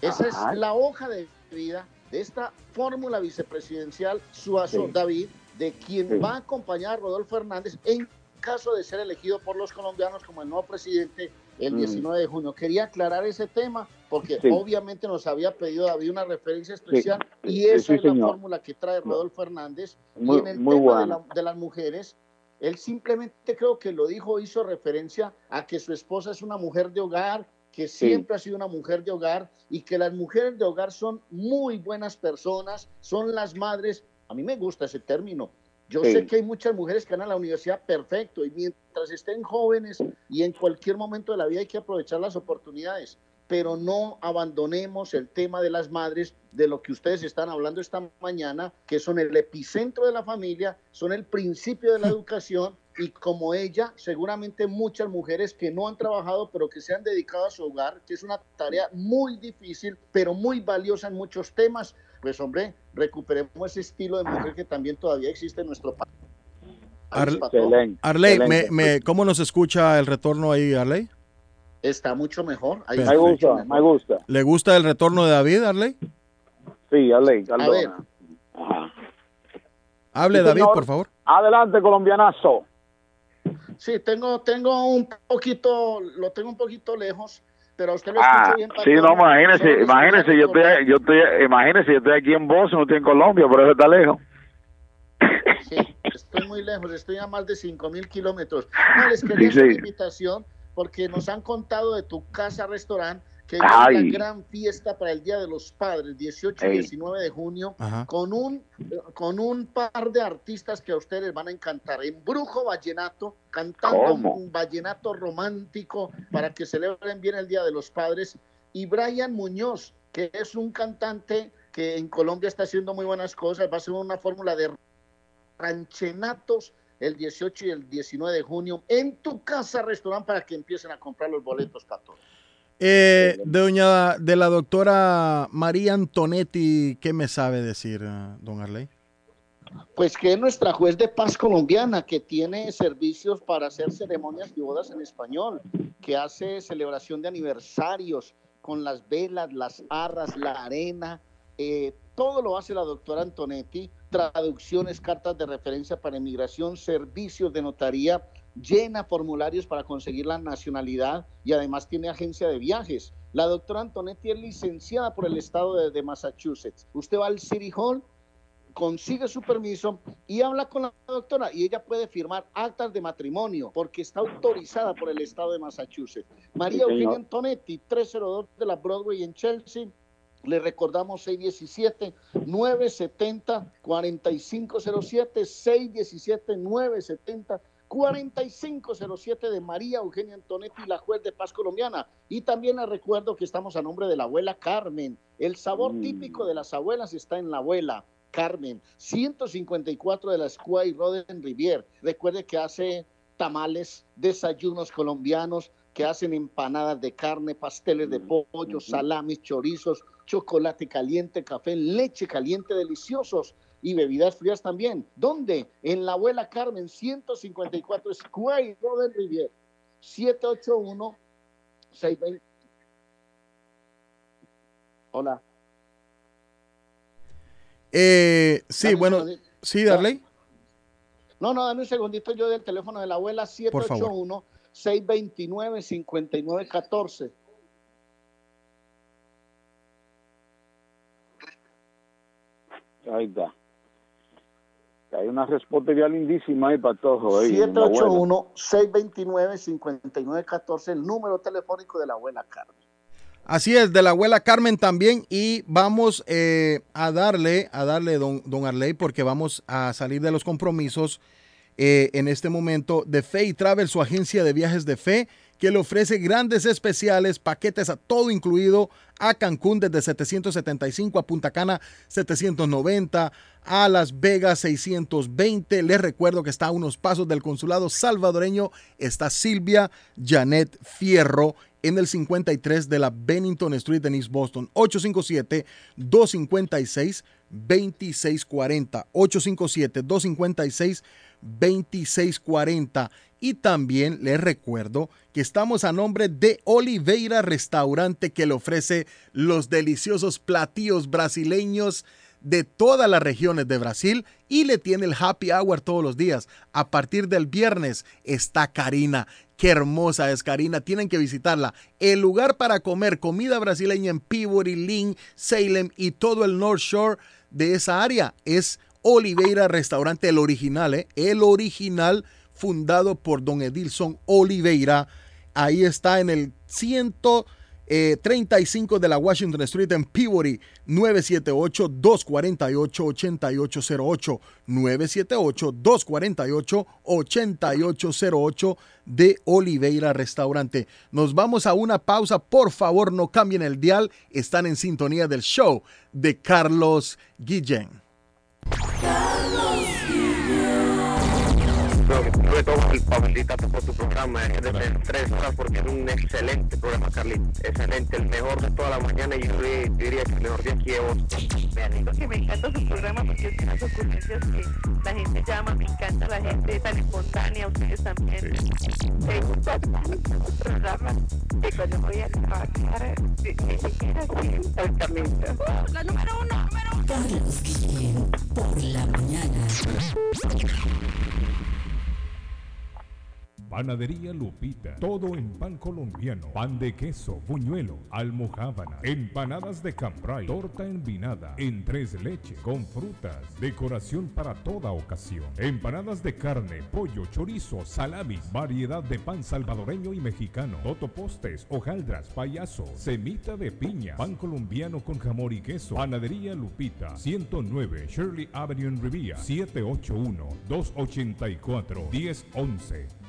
Esa Ajá. es la hoja de vida de esta fórmula vicepresidencial Suazo Sí. David, de quien Sí. va a acompañar a Rodolfo Hernández en caso de ser elegido por los colombianos como el nuevo presidente el Mm. 19 de junio. Quería aclarar ese tema porque Sí. obviamente nos había pedido David una referencia especial Sí, y esa sí, es la fórmula que trae Rodolfo Hernández. Muy- y en el muy tema de, bueno. la- de las mujeres, él simplemente creo que lo dijo, hizo referencia a que su esposa es una mujer de hogar, que Sí. siempre ha sido una mujer de hogar y que las mujeres de hogar son muy buenas personas, son las madres. A mí me gusta ese término. Yo Sí. sé que hay muchas mujeres que van a la universidad perfecto y mientras estén jóvenes y en cualquier momento de la vida hay que aprovechar las oportunidades, pero no abandonemos el tema de las madres, de lo que ustedes están hablando esta mañana, que son el epicentro de la familia, son el principio de la educación y como ella, seguramente muchas mujeres que no han trabajado, pero que se han dedicado a su hogar, que es una tarea muy difícil, pero muy valiosa en muchos temas, pues hombre, recuperemos ese estilo de mujer que también todavía existe en nuestro país. Ar- Patojo. Arley, me, me- ¿cómo nos escucha el retorno ahí, Arley? Está mucho mejor. Ahí Me gusta, mejor. me gusta. ¿Le gusta el retorno de David, Arley? Sí, Arley, A ver. Ajá. Hable, Sí, David, señor. por favor. Adelante, colombianazo. sí, tengo, tengo un poquito, lo tengo un poquito lejos, pero a usted lo Ah, bien. sí, no, imagínese, imagínese, yo estoy, yo estoy, imagínese, yo estoy aquí en Boston, no estoy en Colombia, por eso está lejos. Sí, estoy muy lejos, estoy a más de 5 mil kilómetros. No, les quería Sí, hacer sí. una invitación porque nos han contado de tu casa restaurante que hay Ay. una gran fiesta para el Día de los Padres, 18 y Ey. 19 de junio, Ajá. con un, con un par de artistas que a ustedes van a encantar. En Brujo Vallenato, cantando ¿Cómo? un vallenato romántico para que celebren bien el Día de los Padres. Y Brian Muñoz, que es un cantante que en Colombia está haciendo muy buenas cosas, va a ser una fórmula de ranchenatos el 18 y el 19 de junio en tu casa restaurante para que empiecen a comprar los boletos, Pato. Eh, de, doña, de la doctora María Antonetti, ¿qué me sabe decir, eh, don Arley? Pues que es nuestra juez de paz colombiana, que tiene servicios para hacer ceremonias y bodas en español, que hace celebración de aniversarios con las velas, las arras, la arena, eh, todo lo hace la doctora Antonetti, traducciones, cartas de referencia para inmigración, servicios de notaría, llena formularios para conseguir la nacionalidad y además tiene agencia de viajes. La doctora Antonetti es licenciada por el estado de, de Massachusetts. Usted va al City Hall, consigue su permiso y habla con la doctora y ella puede firmar actas de matrimonio porque está autorizada por el estado de Massachusetts. María Sí. Eugenia Antonetti, 302 de la Broadway en Chelsea. Le recordamos 617-970-4507, 617-970-4507 de María Eugenia Antonetti, la juez de paz colombiana. Y también le recuerdo que estamos a nombre de la abuela Carmen. El sabor Mm. típico de las abuelas está en la abuela. Carmen, 154 de la Square Road en Rivier. Recuerde que hace tamales, desayunos colombianos, que hacen empanadas de carne, pasteles de pollo, salamis, chorizos, chocolate caliente, café, leche caliente, deliciosos y bebidas frías también. ¿Dónde? En la abuela Carmen, 154 Square en Rivier. 781 620 Hola. Eh, sí, bueno, sí, Darley. No, no, dame un segundito yo del teléfono de la abuela Por favor. 781 629 5914. Ahí está. Hay una respuesta lindísima ahí, la abuela. 781-629-5914, el número telefónico de la abuela Carmen. Así es, de la abuela Carmen también. Y vamos eh, a darle, a darle, don, don Arley, porque vamos a salir de los compromisos. Eh, en este momento de Fe y Travel, su agencia de viajes de fe, que le ofrece grandes especiales, paquetes a todo incluido a Cancún desde 775, a Punta Cana 790, a Las Vegas 620. Les recuerdo que está a unos pasos del consulado salvadoreño. Está Silvia Janet Fierro en el 53 de la Bennington Street en East Boston. 857-256-2640. 857-256-2640. Y también les recuerdo que estamos a nombre de Oliveira Restaurante que le ofrece los deliciosos platillos brasileños de todas las regiones de Brasil y le tiene el happy hour todos los días. A partir del viernes está Karina. Qué hermosa es Karina. Tienen que visitarla. El lugar para comer comida brasileña en Peabody, Lynn, Salem y todo el North Shore de esa área es Oliveira Restaurante, el original, ¿eh? el original fundado por don Edilson Oliveira. Ahí está en el 135 de la Washington Street en Peabody, 978-248-8808. 978-248-8808 de Oliveira Restaurante. Nos vamos a una pausa. Por favor, no cambien el dial. Están en sintonía del show de Carlos Guillén. No! Sobre todo el felicitarte por tu programa, es de tres horas porque es un excelente programa, Carlito. Excelente, el mejor de toda la mañana y yo diría que el mejor día aquí de Boston. Me alegro que me encanta su programa porque es unas ocurrencias que la gente llama, me encanta la gente tan espontánea, ustedes también. Me gusta su programa y cuando voy a trabajar, ni siquiera siento el camino. La número uno, número uno. Carlos Guillén, por la mañana. Panadería Lupita. Todo en pan colombiano. Pan de queso, buñuelo, almojábana, empanadas de cambray, torta envinada, en tres leches, con frutas, decoración para toda ocasión. Empanadas de carne, pollo, chorizo, salamis, variedad de pan salvadoreño y mexicano, totopostes, hojaldras, payaso, semita de piña, pan colombiano con jamón y queso. Panadería Lupita, 109 Shirley Avenue en Rivia, 781-284-1011.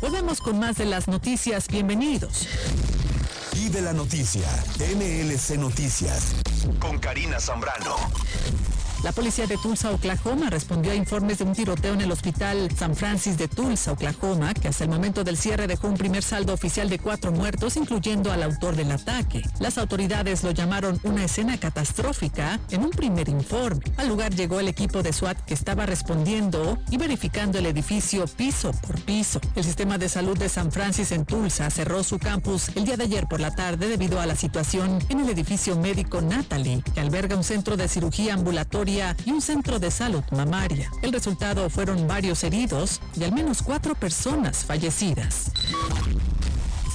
Volvemos con más de las noticias. Bienvenidos. Y de la noticia, MLC Noticias, con Karina Zambrano. La policía de Tulsa, Oklahoma, respondió a informes de un tiroteo en el hospital San Francis de Tulsa, Oklahoma, que hasta el momento del cierre dejó un primer saldo oficial de cuatro muertos, incluyendo al autor del ataque. Las autoridades lo llamaron una escena catastrófica en un primer informe. Al lugar llegó el equipo de SWAT que estaba respondiendo y verificando el edificio piso por piso. El sistema de salud de San Francis en Tulsa cerró su campus el día de ayer por la tarde debido a la situación en el edificio médico Natalie, que alberga un centro de cirugía ambulatoria y un centro de salud mamaria. El resultado fueron varios heridos y al menos cuatro personas fallecidas.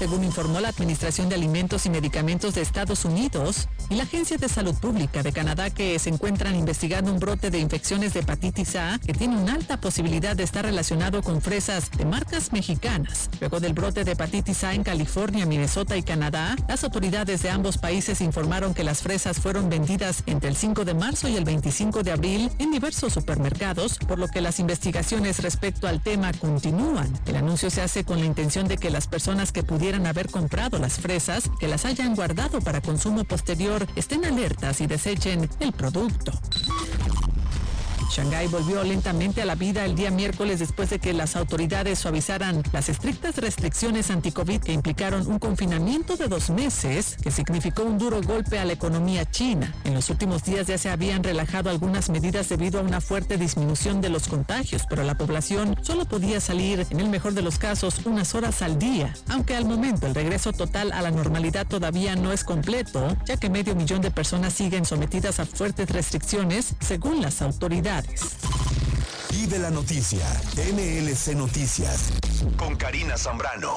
Según informó la Administración de Alimentos y Medicamentos de Estados Unidos y la Agencia de Salud Pública de Canadá que se encuentran investigando un brote de infecciones de hepatitis A que tiene una alta posibilidad de estar relacionado con fresas de marcas mexicanas. Luego del brote de hepatitis A en California, Minnesota y Canadá, las autoridades de ambos países informaron que las fresas fueron vendidas entre el 5 de marzo y el 25 de abril en diversos supermercados, por lo que las investigaciones respecto al tema continúan. El anuncio se hace con la intención de que las personas que pudieran haber comprado las fresas, que las hayan guardado para consumo posterior, estén alertas y desechen el producto. Shanghái volvió lentamente a la vida el día miércoles después de que las autoridades suavizaran las estrictas restricciones anti-COVID que implicaron un confinamiento de dos meses que significó un duro golpe a la economía china. En los últimos días ya se habían relajado algunas medidas debido a una fuerte disminución de los contagios, pero la población solo podía salir, en el mejor de los casos, unas horas al día, aunque al momento el regreso total a la normalidad todavía no es completo, ya que medio millón de personas siguen sometidas a fuertes restricciones según las autoridades. Y de la noticia, MLC Noticias, con Karina Zambrano.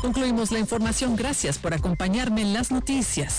Concluimos la información. Gracias por acompañarme en las noticias.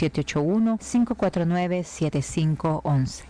781-549-7511.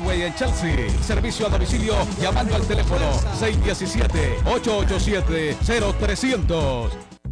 en Chelsea. Servicio a domicilio llamando al teléfono 617-887-0300.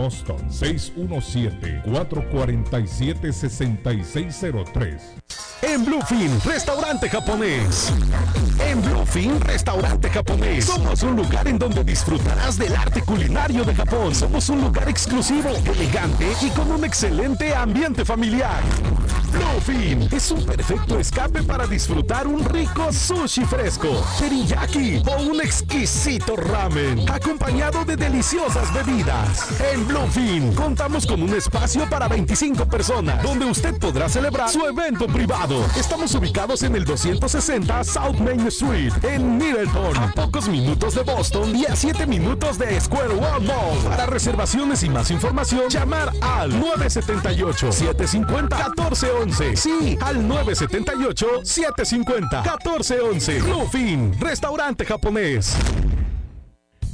Boston 617-447-6603. En Bluefin, restaurante japonés. En Bluefin, restaurante japonés. Somos un lugar en donde disfrutarás del arte culinario de Japón. Somos un lugar exclusivo, elegante y con un excelente ambiente familiar. Bluefin es un perfecto escape para disfrutar un rico sushi fresco, teriyaki o un exquisito ramen, acompañado de deliciosas bebidas. En Bluefin contamos con un espacio para 25 personas, donde usted podrá celebrar su evento privado. Estamos ubicados en el 260 South Main Street, en Middleton, a pocos minutos de Boston y a 7 minutos de Square One Mall. Para reservaciones y más información, llamar al 978-750-1411. Sí, al 978-750-1411. Bluefin, restaurante japonés.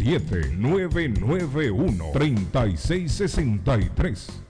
857-991-3663.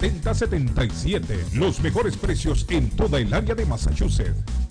381-7077. Los mejores precios en toda el área de Massachusetts.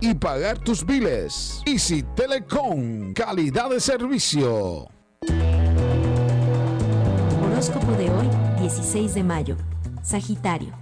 y pagar tus biles. Easy Telecom, calidad de servicio. Horóscopo de hoy, 16 de mayo. Sagitario.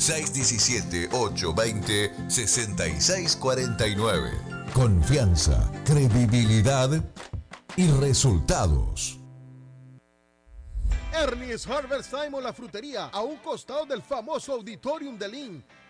617-820-6649. Confianza, credibilidad y resultados. Ernie's Harvest Time o la frutería, a un costado del famoso Auditorium de Lynn.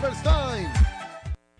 Time.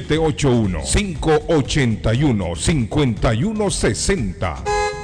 781-581-5160.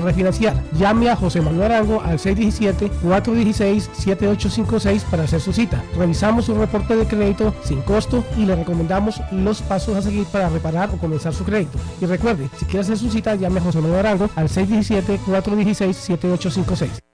refinanciar. Llame a José Manuel Arango al 617-416-7856 para hacer su cita. Revisamos su reporte de crédito sin costo y le recomendamos los pasos a seguir para reparar o comenzar su crédito. Y recuerde, si quiere hacer su cita, llame a José Manuel Arango al 617-416-7856.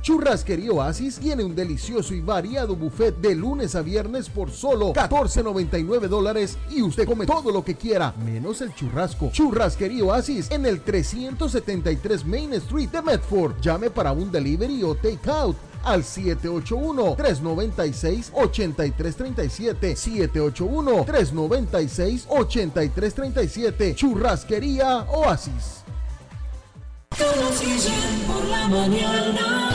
Churrasquería Oasis tiene un delicioso y variado buffet de lunes a viernes por solo 14.99 dólares y usted come todo lo que quiera, menos el churrasco. Churrasquería Oasis en el 373 Main Street de Medford. Llame para un delivery o take out al 781-396-8337. 781-396-8337. Churrasquería Oasis. Carlos Guillén por la mañana.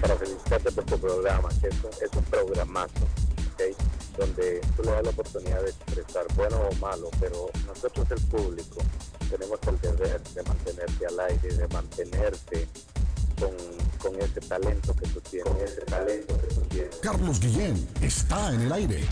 para felicitarte por tu programa, que es un, es un programazo, ¿ok? donde tú le das la oportunidad de expresar bueno o malo, pero nosotros el público tenemos el deber de mantenerte al aire, de mantenerte con, con ese talento que tú tienes, ese talento que tú tienes. Carlos Guillén está en el aire.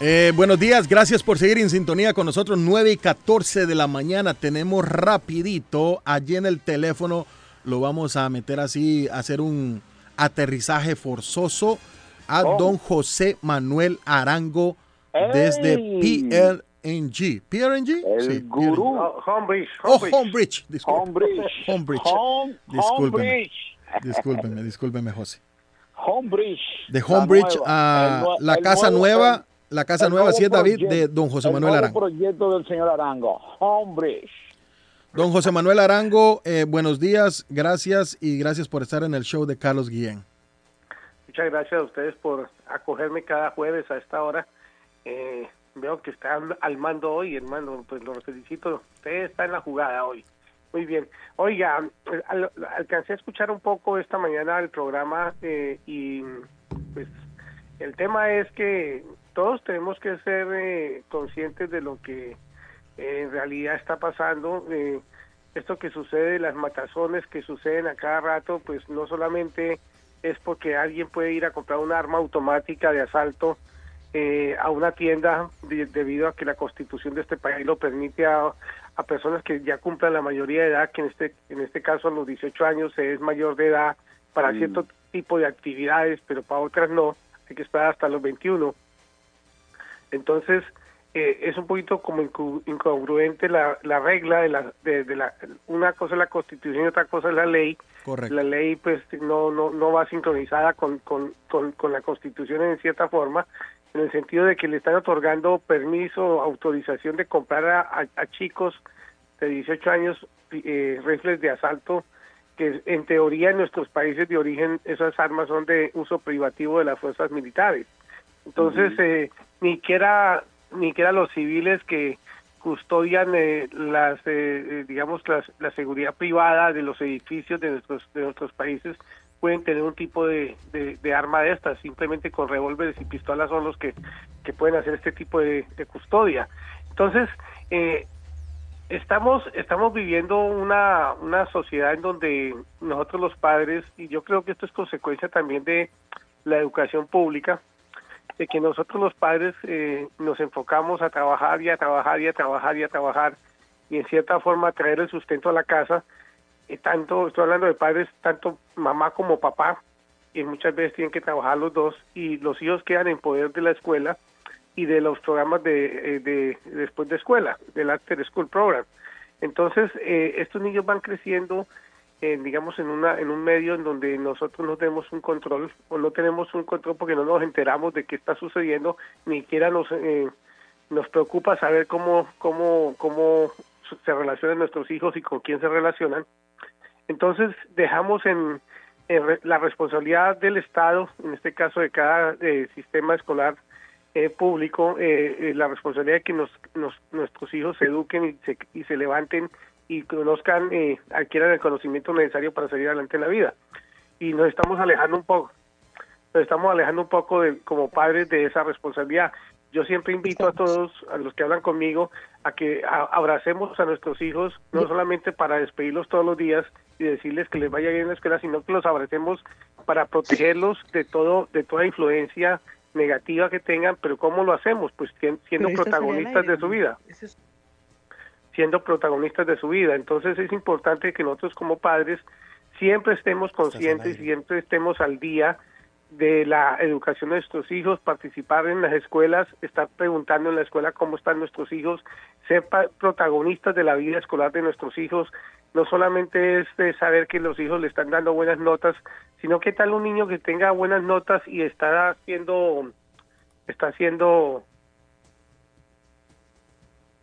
Eh, buenos días, gracias por seguir en sintonía con nosotros. 9 y 14 de la mañana tenemos rapidito allí en el teléfono. Lo vamos a meter así, a hacer un aterrizaje forzoso a Oh. don José Manuel Arango desde ¡Ey! PLNG. ¿PLNG? El Sí, gurú. Homebridge. Oh, Homebridge. Disculpe. Homebridge. Homebridge. Home- Discúlpeme. Homebridge. Discúlpeme, discúlpeme, José. Homebridge. De Homebridge a la casa nueva, la casa el nueva, sí es David, proyecto- de don José el Manuel nuevo Arango. proyecto del señor Arango. Homebridge. Don José Manuel Arango, eh, buenos días, gracias y gracias por estar en el show de Carlos Guillén. Muchas gracias a ustedes por acogerme cada jueves a esta hora. Eh, veo que están al mando hoy, hermano, pues los felicito. Usted está en la jugada hoy. Muy bien. Oiga, al- alcancé a escuchar un poco esta mañana el programa eh, y pues el tema es que todos tenemos que ser eh, conscientes de lo que eh, en realidad está pasando. eh, esto que sucede, las matazones que suceden a cada rato, pues no solamente es porque alguien puede ir a comprar un arma automática de asalto eh, a una tienda de- debido a que la constitución de este país lo permite a, a personas que ya cumplan la mayoría de edad, que en este, en este caso a los 18 años se es mayor de edad para Mm. cierto tipo de actividades, pero para otras no, hay que esperar hasta los 21. Entonces, eh, es un poquito como incongruente la, la regla de la, de, de la... Una cosa es la constitución y otra cosa es la ley. Correcto. La ley pues no, no, no va sincronizada con, con, con, con la constitución en cierta forma, en el sentido de que le están otorgando permiso, autorización de comprar a, a- a chicos de 18 años eh, rifles de asalto que en teoría en nuestros países de origen esas armas son de uso privativo de las fuerzas militares. Entonces, eh, ni siquiera ni siquiera los civiles que custodian eh, las, eh, eh, digamos, las, la seguridad privada de los edificios de nuestros, de nuestros países pueden tener un tipo de, de, de arma de estas, simplemente con revólveres y pistolas son los que, que pueden hacer este tipo de, de custodia. Entonces, eh, estamos estamos viviendo una, una sociedad en donde nosotros los padres, y yo creo que esto es consecuencia también de la educación pública, de que nosotros los padres eh, nos enfocamos a trabajar y a trabajar y a trabajar y a trabajar y en cierta forma traer el sustento a la casa, y tanto, estoy hablando de padres, tanto mamá como papá, y muchas veces tienen que trabajar los dos y los hijos quedan en poder de la escuela y de los programas de, eh, de después de escuela, del After School Program. Entonces, eh, estos niños van creciendo, digamos, en, una, en un medio en donde nosotros no tenemos un control o no tenemos un control porque no nos enteramos de qué está sucediendo, ni siquiera nos, eh, nos preocupa saber cómo, cómo, cómo se relacionan nuestros hijos y con quién se relacionan. Entonces, dejamos en, en la responsabilidad del Estado, en este caso de cada eh, sistema escolar, eh, público eh, eh, la responsabilidad de que nos, nos- nuestros hijos se eduquen y se, y se levanten y conozcan, eh, adquieran el conocimiento necesario para salir adelante en la vida. Y nos estamos alejando un poco, nos estamos alejando un poco de, como padres de esa responsabilidad. Yo siempre invito a todos, a los que hablan conmigo, a que a- abracemos a nuestros hijos, no solamente para despedirlos todos los días y decirles que les vaya bien en la escuela, sino que los abracemos para protegerlos de todo, de toda influencia negativa que tengan, pero ¿cómo lo hacemos? Pues sien- siendo protagonistas de su vida siendo protagonistas de su vida. Entonces es importante que nosotros como padres siempre estemos conscientes, siempre estemos al día de la educación de nuestros hijos, participar en las escuelas, estar preguntando en la escuela cómo están nuestros hijos, ser protagonistas de la vida escolar de nuestros hijos. No solamente es de saber que los hijos le están dando buenas notas, sino que tal un niño que tenga buenas notas y está haciendo, está haciendo,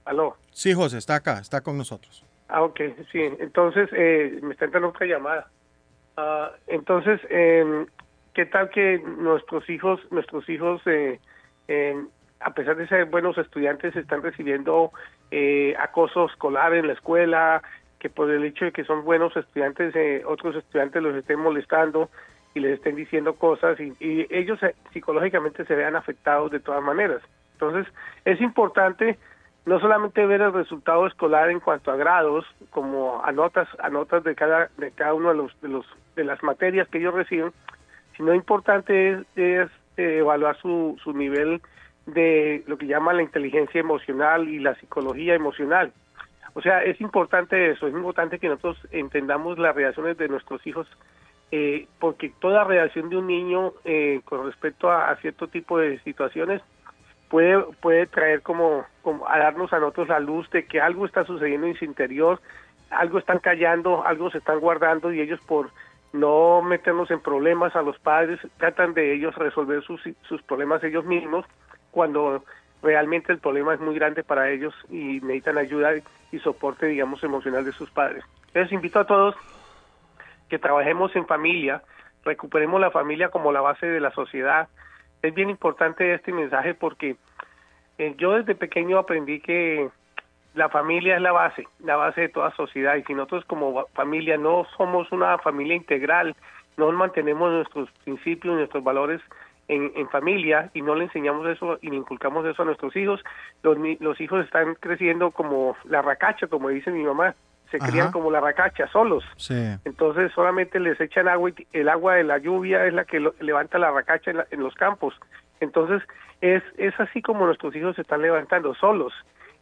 aló. Sí, José, está acá, está con nosotros. Ah, ok, sí. Entonces, eh, me está entrando otra llamada. Ah, entonces, eh, ¿qué tal que nuestros hijos, nuestros hijos, eh, eh, a pesar de ser buenos estudiantes, están recibiendo eh, acoso escolar en la escuela, que por el hecho de que son buenos estudiantes, eh, otros estudiantes los estén molestando y les estén diciendo cosas y, y ellos psicológicamente se vean afectados de todas maneras. Entonces, es importante no solamente ver el resultado escolar en cuanto a grados, como a notas, a notas de cada de cada uno de los de los de las materias que ellos reciben, sino importante es, eh, evaluar su, su nivel de lo que llama la inteligencia emocional y la psicología emocional. O sea, es importante eso, es importante que nosotros entendamos las reacciones de nuestros hijos, eh, porque toda reacción de un niño eh, con respecto a cierto tipo de situaciones puede puede traer como, como a darnos a nosotros la luz de que algo está sucediendo en su interior, algo están callando, algo se están guardando y ellos por no meternos en problemas a los padres tratan de ellos resolver sus, sus problemas ellos mismos cuando realmente el problema es muy grande para ellos y necesitan ayuda y soporte digamos emocional de sus padres. Entonces invito a todos que trabajemos en familia, recuperemos la familia como la base de la sociedad. Es bien importante este mensaje porque eh, yo desde pequeño aprendí que la familia es la base, la base de toda sociedad y si nosotros como familia no somos una familia integral, no mantenemos nuestros principios, nuestros valores en, familia y no le enseñamos eso y le inculcamos eso a nuestros hijos, los, los hijos están creciendo como la racacha, como dice mi mamá, se Ajá. crían como la racacha, solos. Sí. Entonces solamente les echan agua y el agua de la lluvia es la que lo- levanta la racacha en, la- en los campos. Entonces es, es así como nuestros hijos se están levantando solos.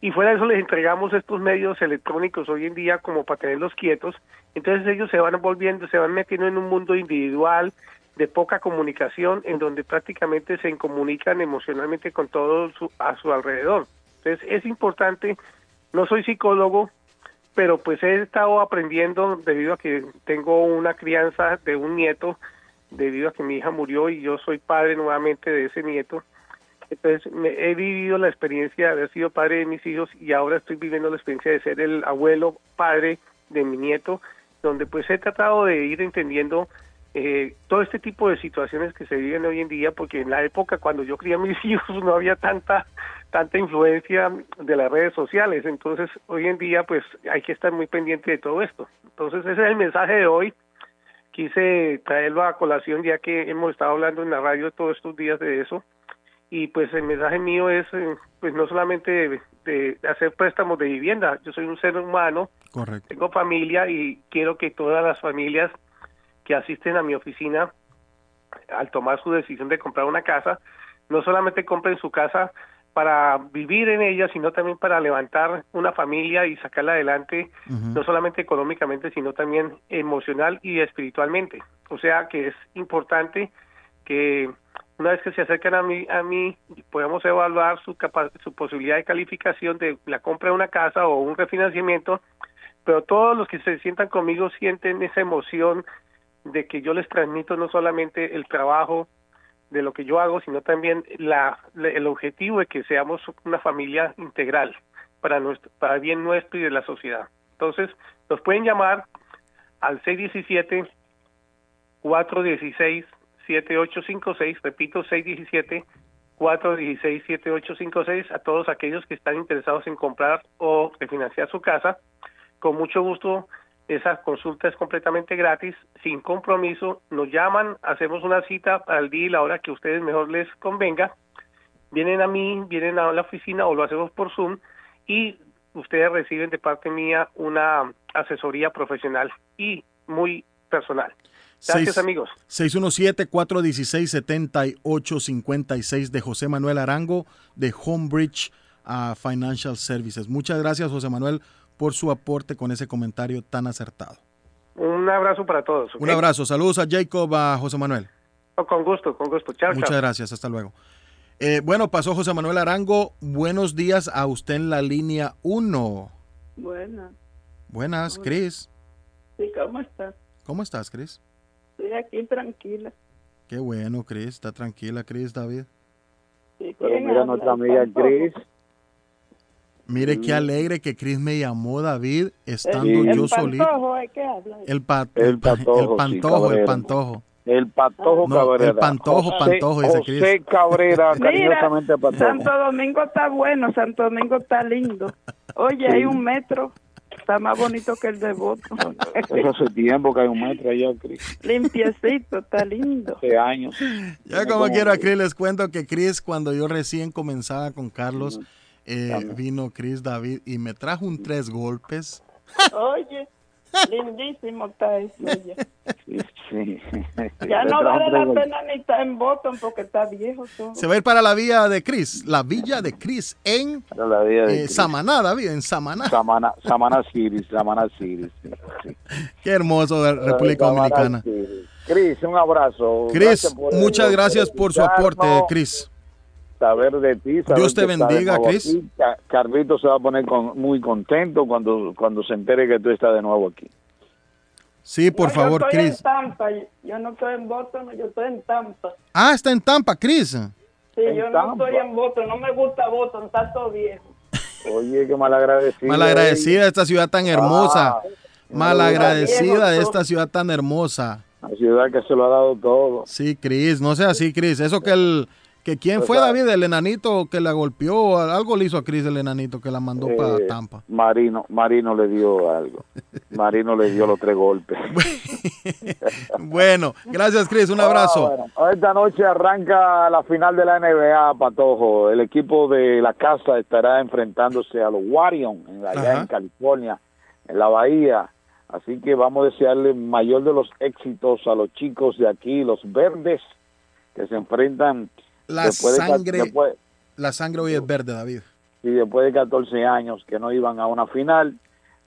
Y fuera de eso les entregamos estos medios electrónicos hoy en día como para tenerlos quietos. Entonces ellos se van volviendo, se van metiendo en un mundo individual de poca comunicación en donde prácticamente se comunican emocionalmente con todo su- a su alrededor. Entonces es importante, no soy psicólogo, pero pues he estado aprendiendo debido a que tengo una crianza de un nieto, debido a que mi hija murió y yo soy padre nuevamente de ese nieto. Entonces me, he vivido la experiencia de haber sido padre de mis hijos y ahora estoy viviendo la experiencia de ser el abuelo padre de mi nieto, donde pues he tratado de ir entendiendo eh, todo este tipo de situaciones que se viven hoy en día, porque en la época cuando yo crié a mis hijos no había tanta tanta influencia de las redes sociales, entonces hoy en día pues hay que estar muy pendiente de todo esto. Entonces ese es el mensaje de hoy. Quise traerlo a colación ya que hemos estado hablando en la radio todos estos días de eso y pues el mensaje mío es eh, pues no solamente de, de hacer préstamos de vivienda, yo soy un ser humano, Correcto. tengo familia y quiero que todas las familias que asisten a mi oficina al tomar su decisión de comprar una casa, no solamente compren su casa para vivir en ella, sino también para levantar una familia y sacarla adelante, no solamente económicamente, sino también emocional y espiritualmente. O sea que es importante que una vez que se acercan a mí, a mí podamos evaluar su, su posibilidad de calificación de la compra de una casa o un refinanciamiento, pero todos los que se sientan conmigo sienten esa emoción de que yo les transmito no solamente el trabajo de lo que yo hago, sino también la, el objetivo de que seamos una familia integral para nuestro, para bien nuestro y de la sociedad. Entonces, nos pueden llamar al 617 416 7856, repito 617 416 7856 a todos aquellos que están interesados en comprar o refinanciar su casa. Con mucho gusto esa consulta es completamente gratis, sin compromiso. Nos llaman, hacemos una cita para el día y la hora que a ustedes mejor les convenga. Vienen a mí, vienen a la oficina o lo hacemos por Zoom y ustedes reciben de parte mía una asesoría profesional y muy personal. Gracias, Seis- amigos. 617-416-7856 de José Manuel Arango de Homebridge ah, Financial Services. Muchas gracias, José Manuel, por su aporte con ese comentario tan acertado. Un abrazo para todos. Un abrazo. Saludos a Jacob, a José Manuel. Oh, Con gusto, con gusto. Chao, Muchas chao. gracias. Hasta luego. Eh, bueno, pasó José Manuel Arango. Buenos días a usted en la línea 1. Bueno, Buenas, Cris. sí, ¿cómo estás? ¿Cómo estás, Cris? Estoy aquí tranquila. Qué bueno, Cris. Está tranquila, Cris, David. Sí, Pero ¿quién mira habla? nuestra amiga. Cris. Mire Mm. qué alegre que Cris me llamó, David, estando Sí. yo el solito. pantojo. ¿Qué habla? El, pa- El el, pa- patojo, el sí, pantojo, el Cabrera. pantojo. El Patojo No, Cabrera. el Pantojo, José- Pantojo, dice José Cris. Cabrera, Mira, cariñosamente Patojo. Santo Domingo está bueno, Santo Domingo está lindo. Oye, hay un metro, está más bonito que el de Voto. Eso hace tiempo que hay un metro allá, Cris. Limpiecito, está lindo. Hace años. Ya como quiero a Cris les cuento que Cris cuando yo recién comenzaba con Carlos, eh, vino Cris David y me trajo un tres golpes. Oye, lindísimo está eso. oye. Sí. Ya no vale la pena ni estar en Boston porque está viejo todo. Se va a ir para la villa de Cris, la villa de Cris en la de eh. Samaná, David, en Samaná. Samana, Samana City, Samana City. sí. Qué hermoso, eh, República Dominicana. Cris, un abrazo. Gracias por- muchas gracias por su aporte, Cris. Saber de ti. saber Dios te bendiga, Cris. Carlito se va a poner con- muy contento cuando, cuando se entere que tú estás de nuevo aquí. Sí, por No, favor, yo estoy Cris. en Tampa, yo no estoy en Boston, yo estoy en Tampa. Ah, está en Tampa, Cris. Sí, En yo no Tampa. estoy en Boston, no me gusta Boston, está todo viejo. Oye, qué. Malagradecida de esta ciudad tan hermosa. Ah, Malagradecida de esta ciudad tan hermosa. La ciudad que se lo ha dado todo. Sí, Cris, no sea así, Cris. Eso que el que quién fue David, el enanito que la golpeó, algo le hizo a Cris el enanito que la mandó para Eh, Tampa. Marino, Marino le dio algo. Marino le dio los tres golpes. Bueno, gracias, Cris. Un abrazo. Ah, bueno. Esta noche arranca la final de la NBA, Patojo. El equipo de la casa estará enfrentándose a los Warriors allá Ajá. en California, en la Bahía. Así que vamos a desearle mayor de los éxitos a los chicos de aquí, los verdes, que se enfrentan La después de ca- sangre, después- la sangre hoy es verde, David. y después de 14 años que no iban a una final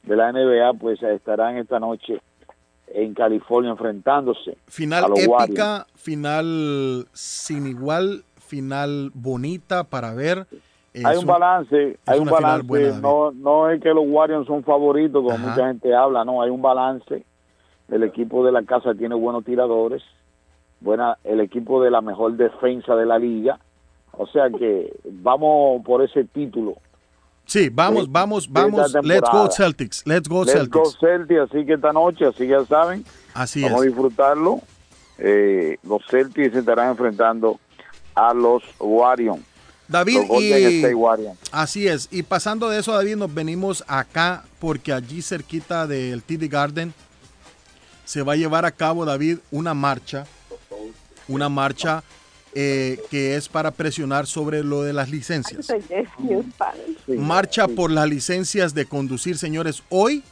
de la NBA, pues estarán esta noche en California enfrentándose Final a los Warriors. épica, final sin igual, final bonita para ver. Es hay un balance, hay un balance, buena, no, no es que los Warriors son favoritos, como Ajá. mucha gente habla, no, hay un balance. El equipo de la casa tiene buenos tiradores, buena, el equipo de la mejor defensa de la liga, o sea que vamos por ese título. Sí, vamos, de- vamos, vamos. Let's go. Celtics. Let's go Let's go Celtics. Celtics, así que esta noche, así ya saben, Así vamos a disfrutarlo eh, los Celtics se estarán enfrentando a los Warriors. David, Los y Warriors. así es. Y pasando de eso, David, nos venimos acá porque allí cerquita del TD Garden se va a llevar a cabo, David, una marcha, una marcha eh, que es para presionar sobre lo de las licencias. Marcha por las licencias de conducir, señores, hoy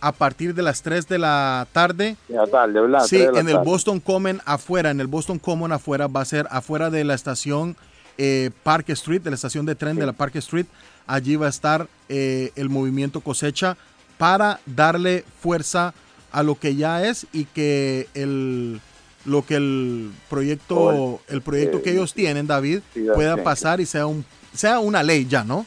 a partir de las 3 de la tarde. Ya tarde, ¿verdad? Sí, de la en el tarde. Boston Common afuera, en el Boston Common afuera, va a ser afuera de la estación eh, Park Street, de la estación de tren de la Park Street. Allí va a estar eh, el movimiento cosecha para darle fuerza a lo que ya es y que el lo que el proyecto Oh, el proyecto eh, que ellos tienen David sí, pueda pasar y sea un sea una ley ya no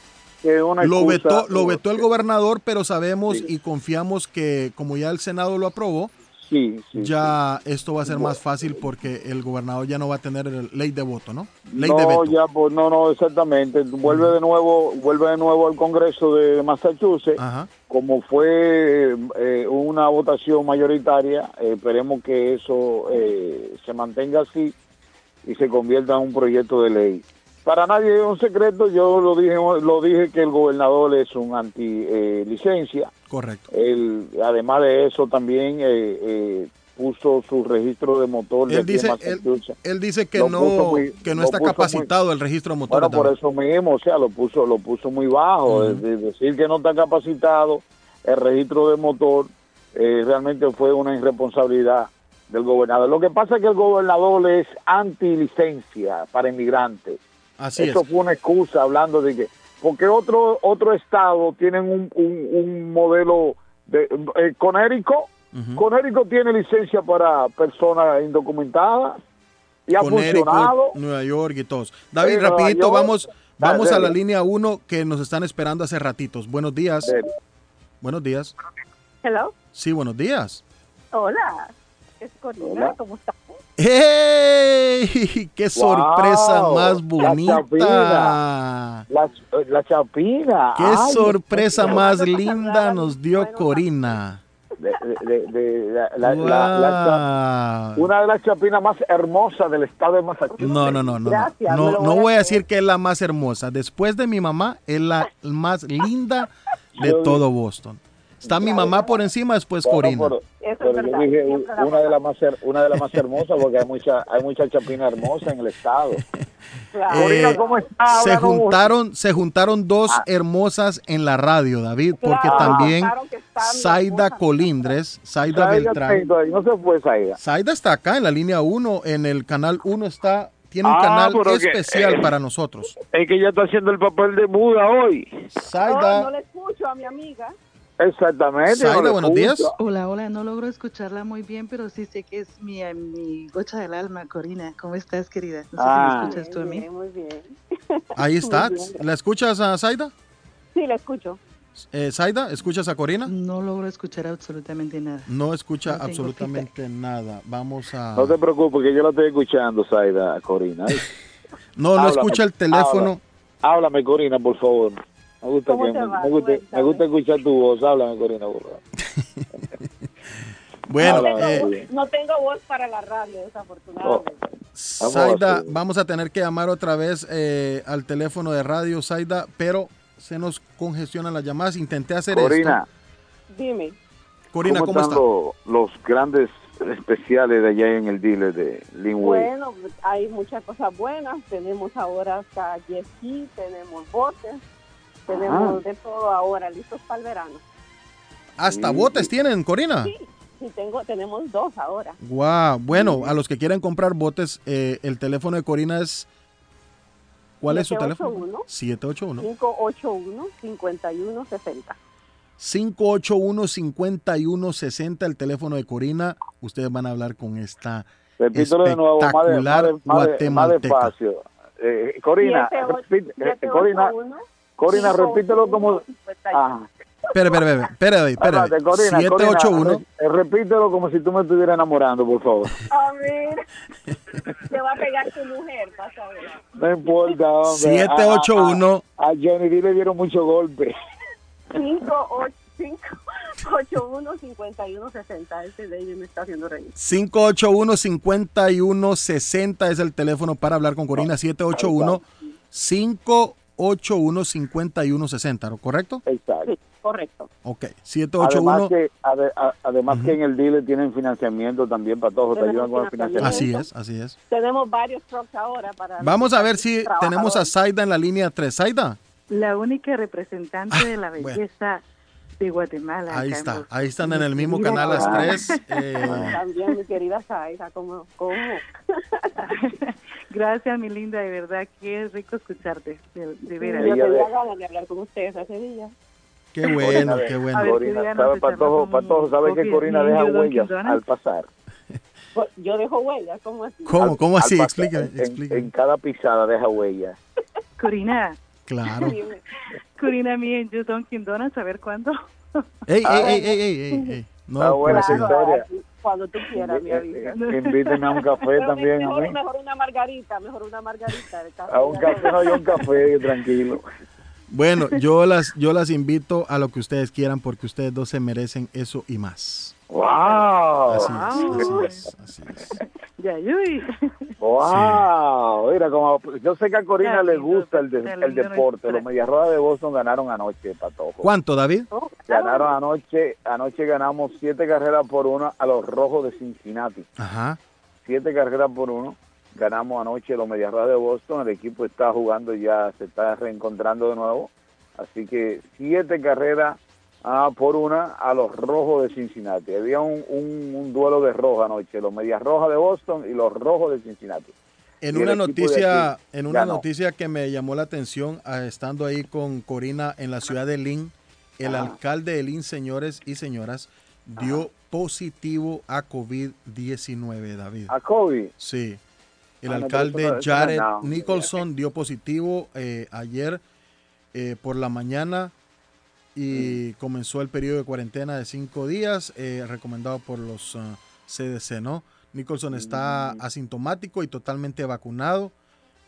una lo vetó, lo vetó el gobernador, pero sabemos y confiamos que como ya el Senado lo aprobó, Sí, sí, ya esto va a ser más fácil porque el gobernador ya no va a tener ley de voto, ¿no? Ley de no, veto. ya, pues, no, no, exactamente. Vuelve de nuevo, vuelve de nuevo al Congreso de Massachusetts. Como fue eh, una votación mayoritaria, eh, esperemos que eso eh, se mantenga así y se convierta en un proyecto de ley. Para nadie es un secreto, yo lo dije, lo dije que el gobernador es un anti eh, licencia. Correcto. Él, además de eso, también eh, eh, puso su registro de motor. Él dice, él, dice que Lo no, muy- que no está muy- capacitado el registro de motores. Bueno, por eso mismo, o sea, lo puso, lo puso muy bajo. Ujú. Es de- decir que no está capacitado el registro de motor eh, realmente fue una irresponsabilidad del gobernador. Lo que pasa es que el gobernador es anti-licencia para inmigrantes. Así Eso es. fue una excusa hablando de que, porque otro otro estado tienen un, un, un modelo de eh, Conérico, Conérico tiene licencia para personas indocumentadas y ha funcionado. Nueva York y todos. David, rapidito, York. vamos, vamos a la línea 1 que nos están esperando hace ratitos. Buenos días. Buenos días. Hello. Sí, buenos días. Hola. Es Corina, Hola. ¿cómo estás? ¡Hey! ¡Qué sorpresa Wow, más la bonita! chapina. La, la chapina. ¡Qué Ay, sorpresa Dios más linda nos dio Corina! De- de- de- de- la- la- la- la cha- Wow. una de las chapinas más hermosas del estado de Massachusetts. No, no, no, no. Gracias, No, no voy a decir que es la más hermosa. Después de mi mamá, es la más linda de todo Boston. Está mi mamá por encima, después Bueno, Corina. pero- pero yo dije una de las más una de las más hermosas porque hay mucha hay mucha chapina hermosa en el estado. Eh, ¿cómo está? se juntaron, se juntaron dos hermosas en la radio, David, porque Claro, también Zaida Colindres, Zaida Beltrán. atento ahí, No se fue Zaida. Está acá en la línea 1, en el canal 1 está, tiene un Ah, canal que- especial eh, para nosotros. Es que ella está haciendo el papel de muda hoy. Zaida. Oh, no le escucho a mi amiga. Exactamente. Le buenos días. Hola, hola, no logro escucharla muy bien, pero sí sé que es mi, mi gocha del alma, Corina. ¿Cómo estás, querida? No sé Ah. si me escuchas tú a mí. Muy bien. Ahí está. ¿La escuchas a Zaida? Sí, la escucho. Eh, Zaida, ¿escuchas a Corina? No logro escuchar absolutamente nada. No escucha No absolutamente nada. Vamos a... No te preocupes que yo la estoy escuchando, Zaida, Corina. No, no Háblame, escucha el teléfono. habla. Háblame, Corina, por favor. Me gusta, ¿Cómo que, te me, va? me gusta, me gusta escuchar tu voz. Háblame, Corina. Bueno, no, tengo, eh, voz- no tengo voz para la radio, desafortunadamente. Zaida, vamos a tener que llamar otra vez eh, al teléfono de radio, Zaida, pero se nos congestionan las llamadas. Intenté hacer Corina, esto. Dime. Corina, ¿cómo, están está? lo- los grandes especiales de allá en el dealer de Linway? Bueno, hay muchas cosas buenas. Tenemos ahora hasta jet ski, tenemos botes, tenemos de todo ahora, listos para el verano. Hasta botes tienen, Corina. Sí, sí, tengo, tenemos dos ahora. Wow. Bueno, a los que quieran comprar botes, eh, el teléfono de Corina es. ¿Cuál es su teléfono? 781. 581-5160. 581-5160, el teléfono de Corina. Ustedes van a hablar con esta Repítelo de nuevo, más, de- más, espectacular de- más, de- más guatemalteca. despacio. Eh, Corina, Siete, ocho- repite- eh, siete, Corina, repítelo como... Ajá. Espera, espera, espera, espera. Corina, 781. Corina, eh, eh, repítelo como si tú me estuvieras enamorando, por favor. A ver. Te va a pegar tu mujer, vas a ver. No importa, hombre. 781. A, a, a Johnny D le dieron mucho golpe. 581-5160. Ese de ellos me está haciendo reír. 581-5160 es el teléfono para hablar con Corina. 781. 5 781-5160, ¿correcto? Exacto. Sí, correcto. Ok, 781. Además, que, ade, a, además uh -huh. que en el dealer tienen financiamiento también para todos, te ayudan con el financiamiento. Así es, así es. Tenemos varios trucks ahora para. Vamos a ver si tenemos a Zaida en la línea 3. Zaida. La única representante de la ah, belleza. De Guatemala. Ahí está, ahí están en el mismo canal las tres. Eh. También mi querida Saiza, ¿cómo? cómo? Gracias, mi linda, de verdad, qué rico escucharte, de, de veras. Yo tenía ganas de hablar con ustedes hace días. qué bueno, qué bueno. A ver, Corina, Juliana, ¿sabe, se Patojo, Patojo, ¿sabe que Corina deja huellas al pasar? Pues, Yo dejo huellas, ¿cómo así? ¿Cómo? ¿Cómo así? pasar, Explícame, en- explícame. En, cada pisada deja huellas. Corina, Claro. Corina, mía, en Dunkin' Donuts, a ver cuándo. Ey, ey, ey, ey, ey, ey, ey. No, Está buena esa pues, historia. Cuando tú quieras, me avisas. Invíteme a un café Pero también a mejor, mí. mejor una margarita, mejor una margarita. de café. A un café, no, yo un café, tranquilo. Bueno, yo las, yo las invito a lo que ustedes quieran porque ustedes dos se merecen eso y más. ¡Wow! Así es, así es, así. ¡Wow! Mira, como, yo sé que a Corina Ya, le gusta el, de- el deporte. Los Medias Rojas de Boston ganaron anoche, Patojo. ¿Cuánto, David? Ganaron anoche, anoche ganamos siete carreras por una a los Rojos de Cincinnati. Ajá. Siete carreras por uno. Ganamos anoche los Medias Rojas de Boston. El equipo está jugando ya, se está reencontrando de nuevo. Así que siete carreras ah, por una a los Rojos de Cincinnati. Había un, un, un duelo de roja anoche, los Medias Rojas de Boston y los Rojos de Cincinnati. En Y una noticia, aquí en una noticia que me llamó la atención, ah, estando ahí con Corina en la ciudad de Lynn, el Ajá. alcalde de Lynn, señores y señoras, dio positivo a COVID-19, David. A Kobe. Sí. El Ah, alcalde no- no Jared. Nicholson dio positivo eh, ayer eh, por la mañana y Mm. comenzó el periodo de cuarentena de cinco días eh, recomendado por los ah, CDC, ¿no? Nicholson está Mm. asintomático y totalmente vacunado,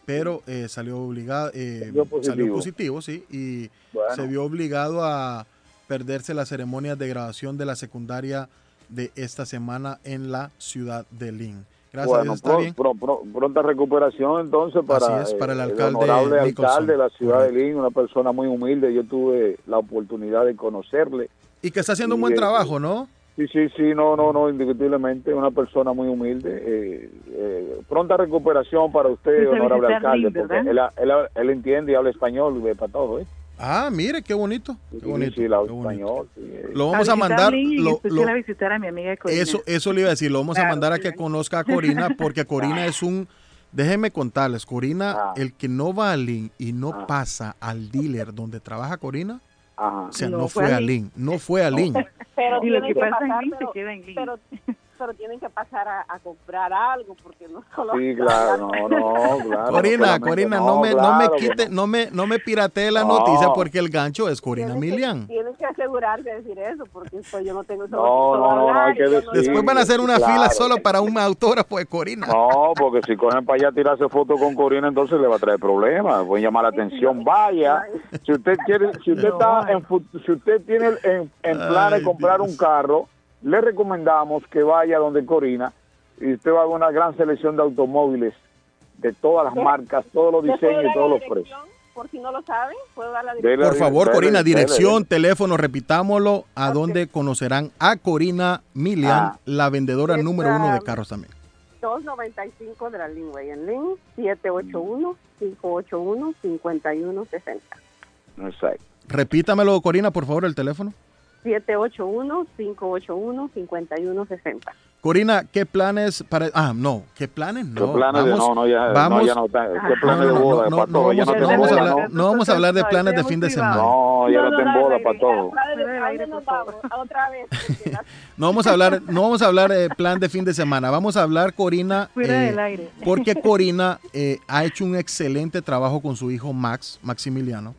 pero eh, salió obligado, eh, Dio salió positivo. positivo, sí, y Bueno. se vio obligado a perderse las ceremonias de graduación de la secundaria de esta semana en la ciudad de Lynn. Gracias a bueno, Dios está pro- bien. pro- pro- pronta recuperación entonces para, Así es, para el alcalde honorable Nicholson. alcalde de la ciudad de Lynn, una persona muy humilde. Yo tuve la oportunidad de conocerle. Y que está haciendo un buen eh, trabajo, ¿no? Sí, sí, sí, no, no, no, indiscutiblemente, una persona muy humilde. eh, eh, pronta recuperación para usted, honorable alcalde, porque él, él- él entiende y habla español para todo, ¿eh? Ah, mire, qué bonito. Qué bonito. sí, él habla qué bonito. español. sí. Lo vamos a mandar. Lo- lo- a visitar a mi amiga Corina. eso, eso le iba a decir. Lo vamos a mandar a que conozca a Corina, porque Corina es un. Déjenme contarles, Corina, Ah. el que no va a Lynn y no pasa al dealer donde trabaja Corina, Ajá. o sea, no, No fue, a. Lynn, no fue a. Pero Y lo que que pasa en Lynn se pero, queda en Lynn. pero, pero tienen que pasar a, a comprar algo, porque no solo... Sí, claro, no, no, claro. Corina, Corina, no, me, no me no me, no me piratee la No. noticia porque el gancho es Corina Tienen que- Milian. Tienen que asegurarse de decir eso, porque pues, yo no tengo eso. No, no, no, no hay que decir. Después van a hacer una Claro. fila solo para un autógrafo de Corina. No, porque si cogen para allá a tirarse fotos con Corina, entonces le va a traer problemas, pueden llamar la atención. Vaya, si usted quiere, si usted está en, si usted tiene en, en plan de comprar Dios. un carro, le recomendamos que vaya donde Corina y usted va a ver una gran selección de automóviles de todas las marcas, todos los ¿Les puedo diseños y todos los precios. Por si no lo saben, puedo dar la Dele, dirección. Por favor, dele, Corina, dele, dirección, dele. teléfono, repitámoslo, a donde conocerán a Corina Milian, Ah. la vendedora número uno de carros también. 295 de la Linway en Lynn, 781-581-5160. Exacto. Repítamelo, Corina, por favor, el teléfono. 781-581-5160. Corina, ¿qué planes para...? Ah, no, ¿qué planes? No, ¿Qué planes de- vamos, no, no, ya- no, vamos, ya no ¿qué no, planes de no, boda, no, no, vamos, no no vamos a boda, hablar, ¿no? no vamos a hablar de planes de fin de semana. No, ya no, te embola para todo. No vamos a hablar, no vamos a hablar de plan de fin de semana. Vamos a hablar, Corina, Fuera eh, del aire. porque Corina eh, ha hecho un excelente trabajo con su hijo Max, Maximiliano,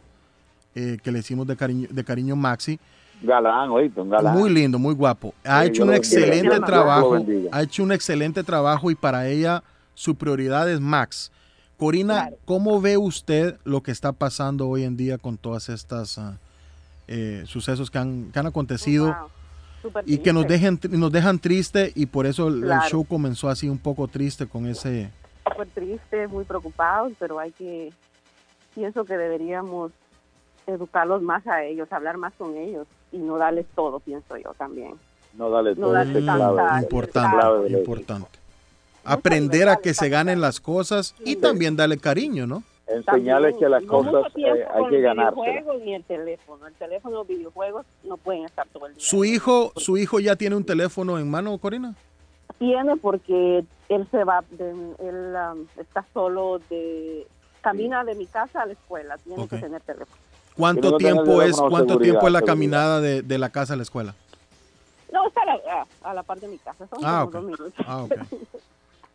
eh, que le hicimos de cariño, de cariño Maxi. Galán, oíste, un galán. Muy lindo, muy guapo. Ha Sí, hecho un bendiga. excelente trabajo. Ha hecho un excelente trabajo y para ella su prioridad es Max. Corina, ¿cómo ve usted lo que está pasando hoy en día con todas estas, ah, eh, sucesos que han, que han acontecido Wow, y que nos triste. dejen nos dejan triste y por eso el, el show comenzó así un poco triste con ese súper tristes, muy preocupados, pero hay que, pienso que deberíamos educarlos más a ellos, hablar más con ellos y no darles todo, pienso yo también. No, dale No todo tanta importante, clave importante. Aprender a que se ganen las cosas y también darle cariño, ¿no? Enseñarles que las cosas eh, hay que videojuego ni el teléfono. El teléfono los videojuegos no pueden estar todo el día. Su hijo, su hijo ya tiene un teléfono en mano, Corina. Tiene porque él se va, de- él um, está solo de, camina de mi casa a la escuela, tiene que tener teléfono. ¿Cuánto tiempo es cuánto tiempo es la seguridad. caminada de, de la casa a la escuela? No, está a la, a, la par de mi casa, son Ah, como ok. dos minutos. Ah, ok.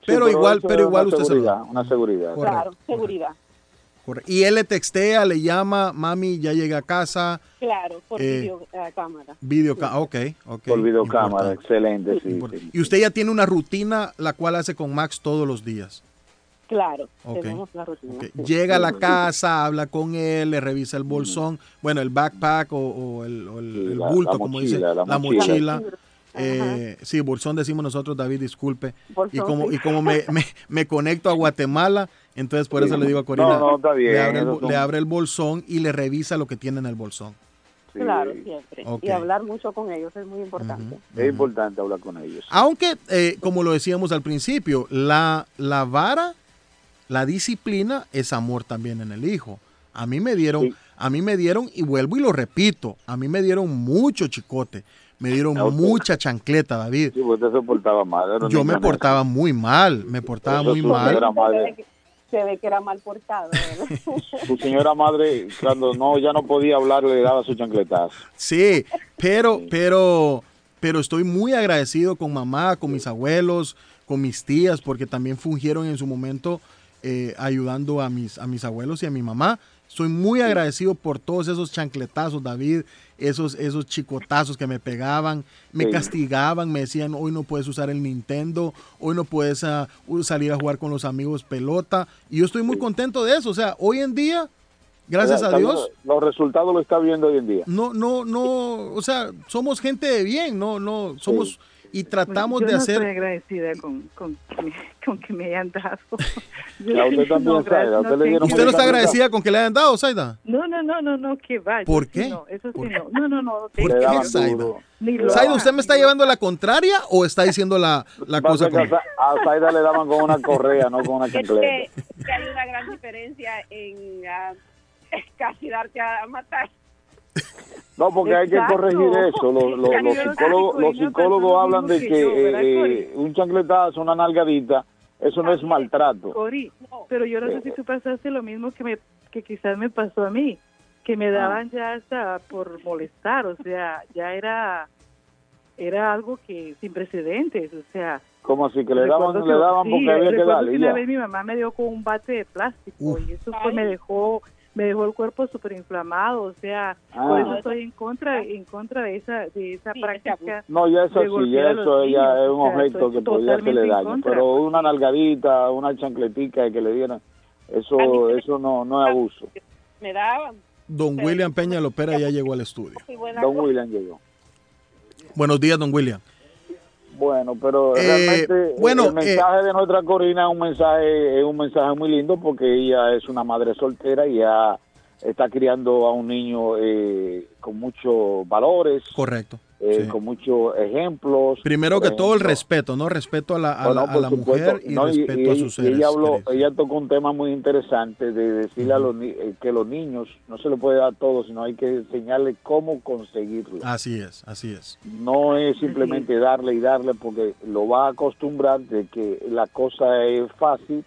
Sí, Pero igual, pero igual usted se lo seguridad, da. Una seguridad. Correcto. Claro, seguridad. Correcto. Y él le textea, le llama, mami, ya llegué a casa, Claro, por Eh, videocámara. video, ca- ok, ok. Por videocámara, excelente, sí, sí. Y usted ya tiene una rutina la cual hace con Max todos los días. Claro, tenemos la rutina. Ok. sí. Llega a la casa, habla con él, le revisa el bolsón, bueno, el backpack o, o el, o el- el la- bulto, la como mochila, dice, la la mochila. mochila. Eh, sí, bolsón decimos nosotros, David, disculpe. Bolsón, y como, sí. y como me, me- me conecto a Guatemala, entonces por eso le digo a Corina, No, no, está bien, le, abre el, son- le abre el bolsón y le revisa lo que tiene en el bolsón. Claro, siempre. Y hablar mucho con ellos es muy importante. Es importante hablar con ellos. Aunque, eh, como lo decíamos al principio, la, la vara, la disciplina es amor también en el hijo. A mí me dieron, a mí me dieron, y vuelvo y lo repito, a mí me dieron mucho chicote, me dieron Ok. mucha chancleta, David. Sí, usted se portaba mal. Yo me portaba muy mal, me portaba Eso muy mal. Se ve, madre, que, se ve que era mal portado. ¿verdad? su señora madre, cuando no ya no podía hablar, le daba su chancletazo. Sí, pero, pero, pero estoy muy agradecido con mamá, con mis abuelos, con mis tías, porque también fungieron en su momento eh, ayudando a mis, a mis abuelos y a mi mamá. Estoy muy agradecido por todos esos chancletazos, David, esos, esos chicotazos que me pegaban, me Sí. castigaban, me decían, hoy no puedes usar el Nintendo, hoy no puedes ah, salir a jugar con los amigos pelota. Y yo estoy muy contento de eso. O sea, hoy en día, gracias a Dios, Los resultados lo está viendo hoy en día. no, no, no, o sea, somos gente de bien, no, no, somos y tratamos Yo de no hacer. estoy agradecida con, con, que me- con que me hayan dado. Ya usted también, Zaida, usted le dieron ¿Usted no está agradecida con que le hayan dado, Zaida? No, no, no, no, no, que va. yo ¿Por sí qué? No, eso sí no. No, no, no. ¿Por qué, Zaida? Ni lo Zaida, haga. ¿usted me está llevando la contraria o está diciendo la, la cosa? que con- a, a Zaida le daban con una correa, no con una Es chancleta. que, que hay una gran diferencia en ah, casi darte a matar. No, porque hay que corregir eso. Los, psicólogos, los hablan de que que yo, ¿verdad, eh, un chancletazo, una nalgadita, eso no es maltrato. Cori, pero yo no sé si tú pasaste lo mismo que me que quizás me pasó a mí, que me daban ya hasta por molestar, o sea, ya era era algo que sin precedentes, o sea, Como así que le daban, le daban sí, porque había que darle. que una ya. vez mi mamá me dio con un bate de plástico y eso fue, me dejó me dejó el cuerpo súper inflamado, o sea, Ah. por eso estoy en contra en contra de esa de esa práctica. No, ya eso sí, ya eso ya niños, es un o sea, objeto que podía hacerle daño. Pero una nalgadita, una chancletica que le dieran, eso eso no, no es abuso. Me daban. Don William Peña Lopera ya llegó al estudio. Don. William llegó. Buenos días, don William. Bueno, pero Eh, realmente bueno, el mensaje de nuestra Corina es un mensaje, es un mensaje muy lindo porque ella es una madre soltera y ya está criando a un niño eh, con muchos valores, Correcto. Eh, sí. con muchos ejemplos. Primero que todo el respeto, ¿no? Respeto a la, a bueno, la, a por la supuesto, mujer y no, respeto y a sus y seres. ella habló, queridos. ella tocó un tema muy interesante de decirle a los eh, que los niños no se le puede dar todo, sino hay que enseñarle cómo conseguirlo. Así es, así es. No es simplemente darle y darle porque lo va a acostumbrar de que la cosa es fácil,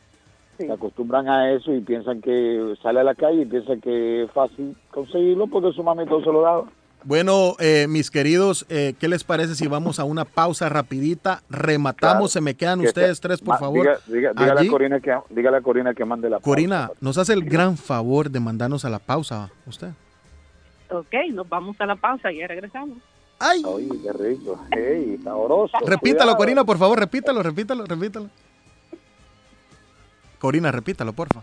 se acostumbran a eso y piensan que sale a la calle y piensan que es fácil conseguirlo porque su mami todo se lo daba. Bueno, eh, mis queridos, eh, ¿qué les parece si vamos a una pausa rapidita? Rematamos, Claro. se me quedan Que ustedes sea- tres, por ma- favor. diga- diga- dígale, a Corina que, dígale a Corina que mande la Corina, nos hace el gran favor de mandarnos a la pausa, usted. Ok, nos vamos a la pausa y ya regresamos. ¡Ay! Oye, qué rico. Ey, sabroso. Repítalo, Cuidado. Corina, por favor, repítalo, repítalo, repítalo. Corina, repítalo, porfa.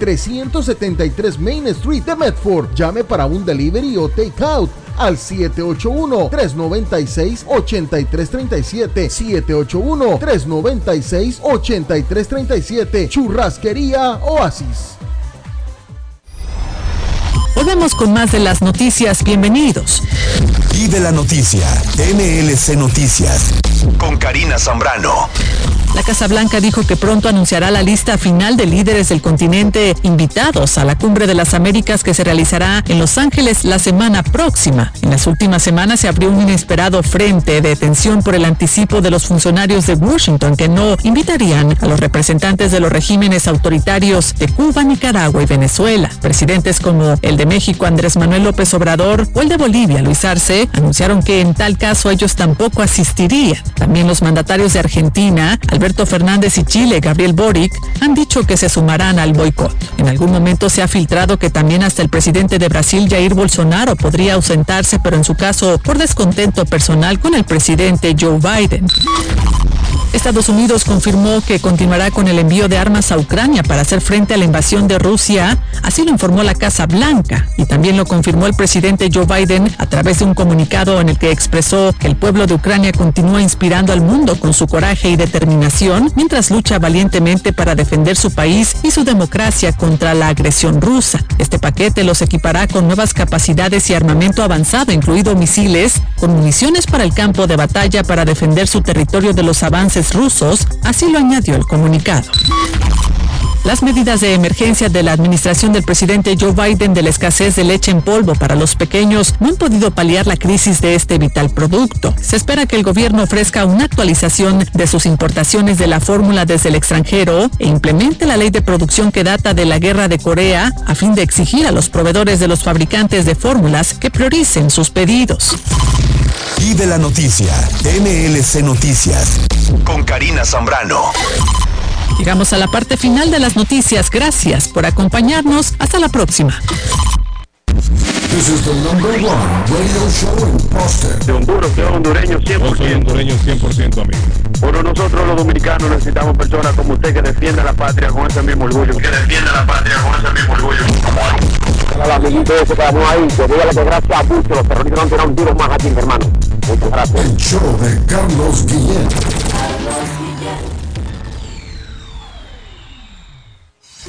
373 Main Street de Medford. Llame para un delivery o take out al 781-396-8337. 781-396-8337. Churrasquería Oasis. Volvemos con más de las noticias. Bienvenidos. Y de la noticia, MLC Noticias, con Karina Zambrano. La Casa Blanca dijo que pronto anunciará la lista final de líderes del continente invitados a la Cumbre de las Américas que se realizará en Los Ángeles la semana próxima. En las últimas semanas se abrió un inesperado frente de tensión por el anticipo de los funcionarios de Washington que no invitarían a los representantes de los regímenes autoritarios de Cuba, Nicaragua y Venezuela. Presidentes como el de México, Andrés Manuel López Obrador, o el de Bolivia, Luis Arce, anunciaron que en tal caso ellos tampoco asistirían. También los mandatarios de Argentina, Alberto Fernández y Chile, Gabriel Boric, han dicho que se sumarán al boicot. En algún momento se ha filtrado que también hasta el presidente de Brasil, Jair Bolsonaro, podría ausentarse, pero en su caso por descontento personal con el presidente Joe Biden. Estados Unidos confirmó que continuará con el envío de armas a Ucrania para hacer frente a la invasión de Rusia, así lo informó la Casa Blanca, y también lo confirmó el presidente Joe Biden a través de un comunicado en el que expresó que el pueblo de Ucrania continúa inspirando al mundo con su coraje y determinación mientras lucha valientemente para defender su país y su democracia contra la agresión rusa. Este paquete los equipará con nuevas capacidades y armamento avanzado, incluido misiles, con municiones para el campo de batalla para defender su territorio de los avances rusos, así lo añadió el comunicado. Las medidas de emergencia de la administración del presidente Joe Biden de la escasez de leche en polvo para los pequeños no han podido paliar la crisis de este vital producto. Se espera que el gobierno ofrezca una actualización de sus importaciones de la fórmula desde el extranjero e implemente la ley de producción que data de la guerra de Corea a fin de exigir a los proveedores de los fabricantes de fórmulas que prioricen sus pedidos. Y de la noticia, MLC Noticias, con Karina Zambrano. Llegamos a la parte final de las noticias. Gracias por acompañarnos. Hasta la próxima. This is the number one radio show in Boston. De Honduras, que hondureño 100%. Yo soy hondureño 100%, amigo. Bueno, nosotros los dominicanos necesitamos personas como usted que defienda la patria con ese mismo orgullo. Que defienda la patria con ese mismo orgullo. Al amiguito ese que vamos ahí, que dígale que gracias a mucho los terroristas no tiran un tiro más aquí, hermano. Muchas gracias. El show de Carlos Guillén.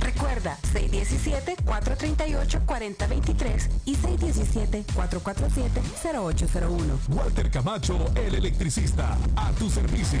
Recuerda, 617-438-4023 y 617-447-0801. Walter Camacho, el electricista, a tu servicio.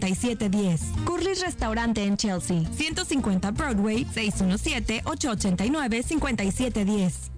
617-889-5710. Curly's Restaurante en Chelsea, 150 Broadway, 617-889-5710.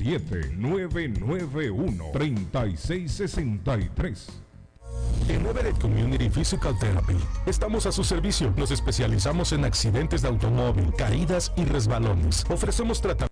991-3663. En Everett Community Physical Therapy estamos a su servicio. Nos especializamos en accidentes de automóvil, caídas y resbalones. Ofrecemos tratamiento.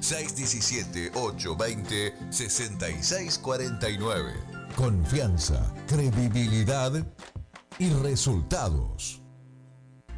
617-820-6649. Confianza, credibilidad y resultados.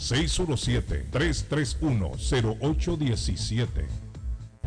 617-331-0817.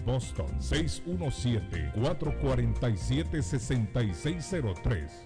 Boston 617-447-6603.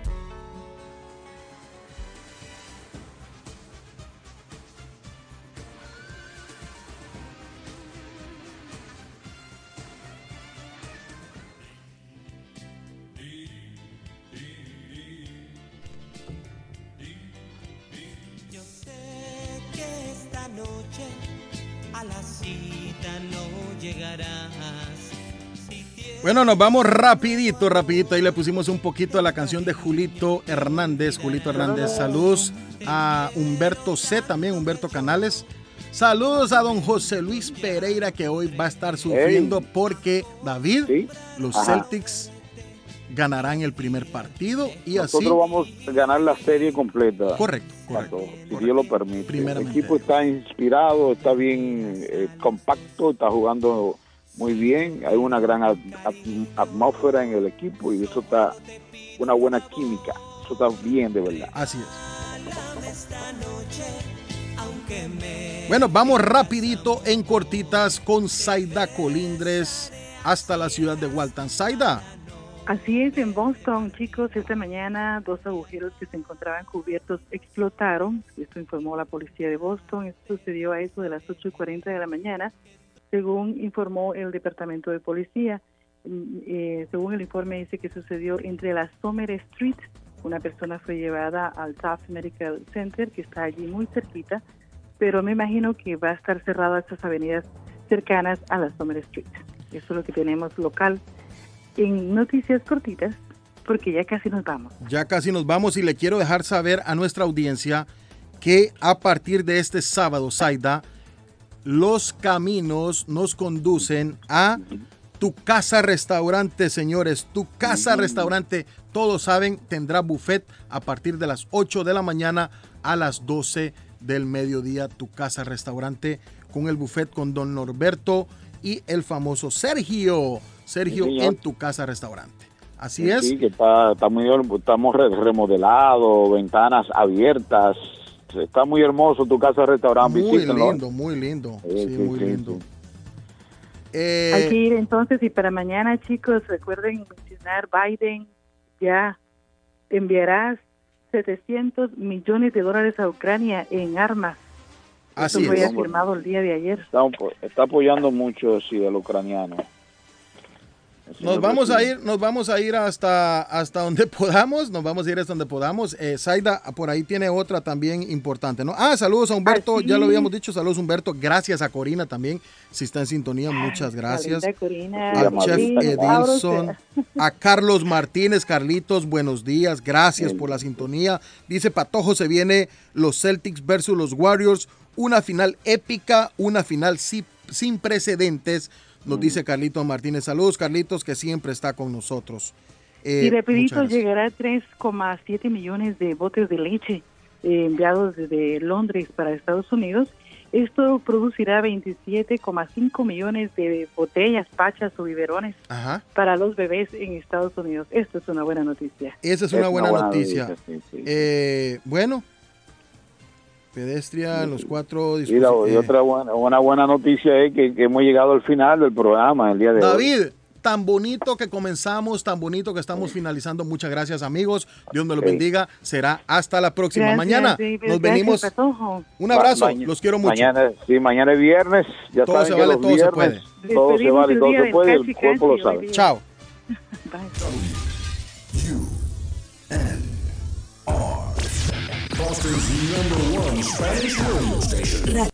Bueno, nos vamos rapidito, rapidito. Ahí le pusimos un poquito a la canción de Julito Hernández. Julito Hernández, saludos a Humberto C, también Humberto Canales. Saludos a don José Luis Pereira que hoy va a estar sufriendo porque David, los Ajá. Celtics ganarán el primer partido y así Nosotros vamos a ganar la serie completa. Correcto, correcto. Si Dios lo permite. El equipo está inspirado, está bien eh, compacto, está jugando muy bien. Hay una gran at- at- atmósfera en el equipo y eso está una buena química. Eso está bien, de verdad. Así es. Bueno, vamos rapidito en cortitas con Zaida Colindres hasta la ciudad de Walton. Zaida, Así es, en Boston, chicos, esta mañana dos agujeros que se encontraban cubiertos explotaron. Esto informó la policía de Boston. Esto sucedió a eso de las 8 y 40 de la mañana, según informó el departamento de policía. Mm, eh, según el informe dice que sucedió entre la Summer Street. Una persona fue llevada al Taft Medical Center, que está allí muy cerquita, pero me imagino que va a estar cerrada estas avenidas cercanas a la Summer Street. Eso es lo que tenemos local en noticias cortitas, porque ya casi nos vamos. ya casi nos vamos y le quiero dejar saber a nuestra audiencia que a partir de este sábado, Zaida, los caminos nos conducen a tu casa restaurante, señores. Tu casa restaurante, todos saben, tendrá buffet a partir de las 8 de la mañana a las 12 del mediodía. Tu casa restaurante con el buffet con don Norberto y el famoso Sergio. Sergio Sí, en tu casa restaurante. Así es. Sí, que está, está muy, estamos re- remodelados, ventanas abiertas. Está muy hermoso tu casa restaurante. Muy visítenlo. lindo, muy lindo. Sí, Sí, sí, muy sí, lindo. sí. Eh, Hay que ir entonces y para mañana, chicos, recuerden mencionar Biden ya enviará 700 millones de dólares a Ucrania en armas. Así Eso fue es. afirmado el día de ayer. Está, está apoyando mucho sí, al ucraniano. Nos vamos a ir, nos vamos a ir hasta, hasta donde podamos, nos vamos a ir hasta donde podamos. Eh, Zaida, por ahí tiene otra también importante, ¿no? Ah, saludos a Humberto, ya lo habíamos dicho, saludos Humberto, gracias a Corina también, si está en sintonía, muchas gracias. Corina, chef sí, Edilson, a Carlos Martínez, Carlitos, buenos días, gracias por la sintonía. Dice Patojo, se viene los Celtics versus los Warriors, una final épica, una final si- sin precedentes, nos dice Carlitos Martínez. Saludos Carlitos, que siempre está con nosotros. Eh, y rapidito llegará 3,7 millones de botes de leche eh, enviados desde Londres para Estados Unidos. Esto producirá 27,5 millones de botellas, pachas o biberones Ajá. para los bebés en Estados Unidos. Esto es una buena noticia. Esa es una buena noticia. Eh, bueno, pedestria, los cuatro Y, la- y disposi- eh, otra buena, una buena noticia es que, que hemos llegado al final del programa el día de hoy. David, tan bonito que comenzamos, tan bonito que estamos finalizando. Muchas gracias, amigos. Dios me los bendiga. Será hasta la próxima. Gracias, Mañana David. nos Gracias, venimos. Patojo. Un abrazo. Ma- los quiero mucho. Mañana, sí, mañana es viernes. Ya Todo saben se que vale, los todo se viernes puede. Todo se vale, todo se puede. El cuerpo lo sabe. Chao. Boston's number one Spanish radio station.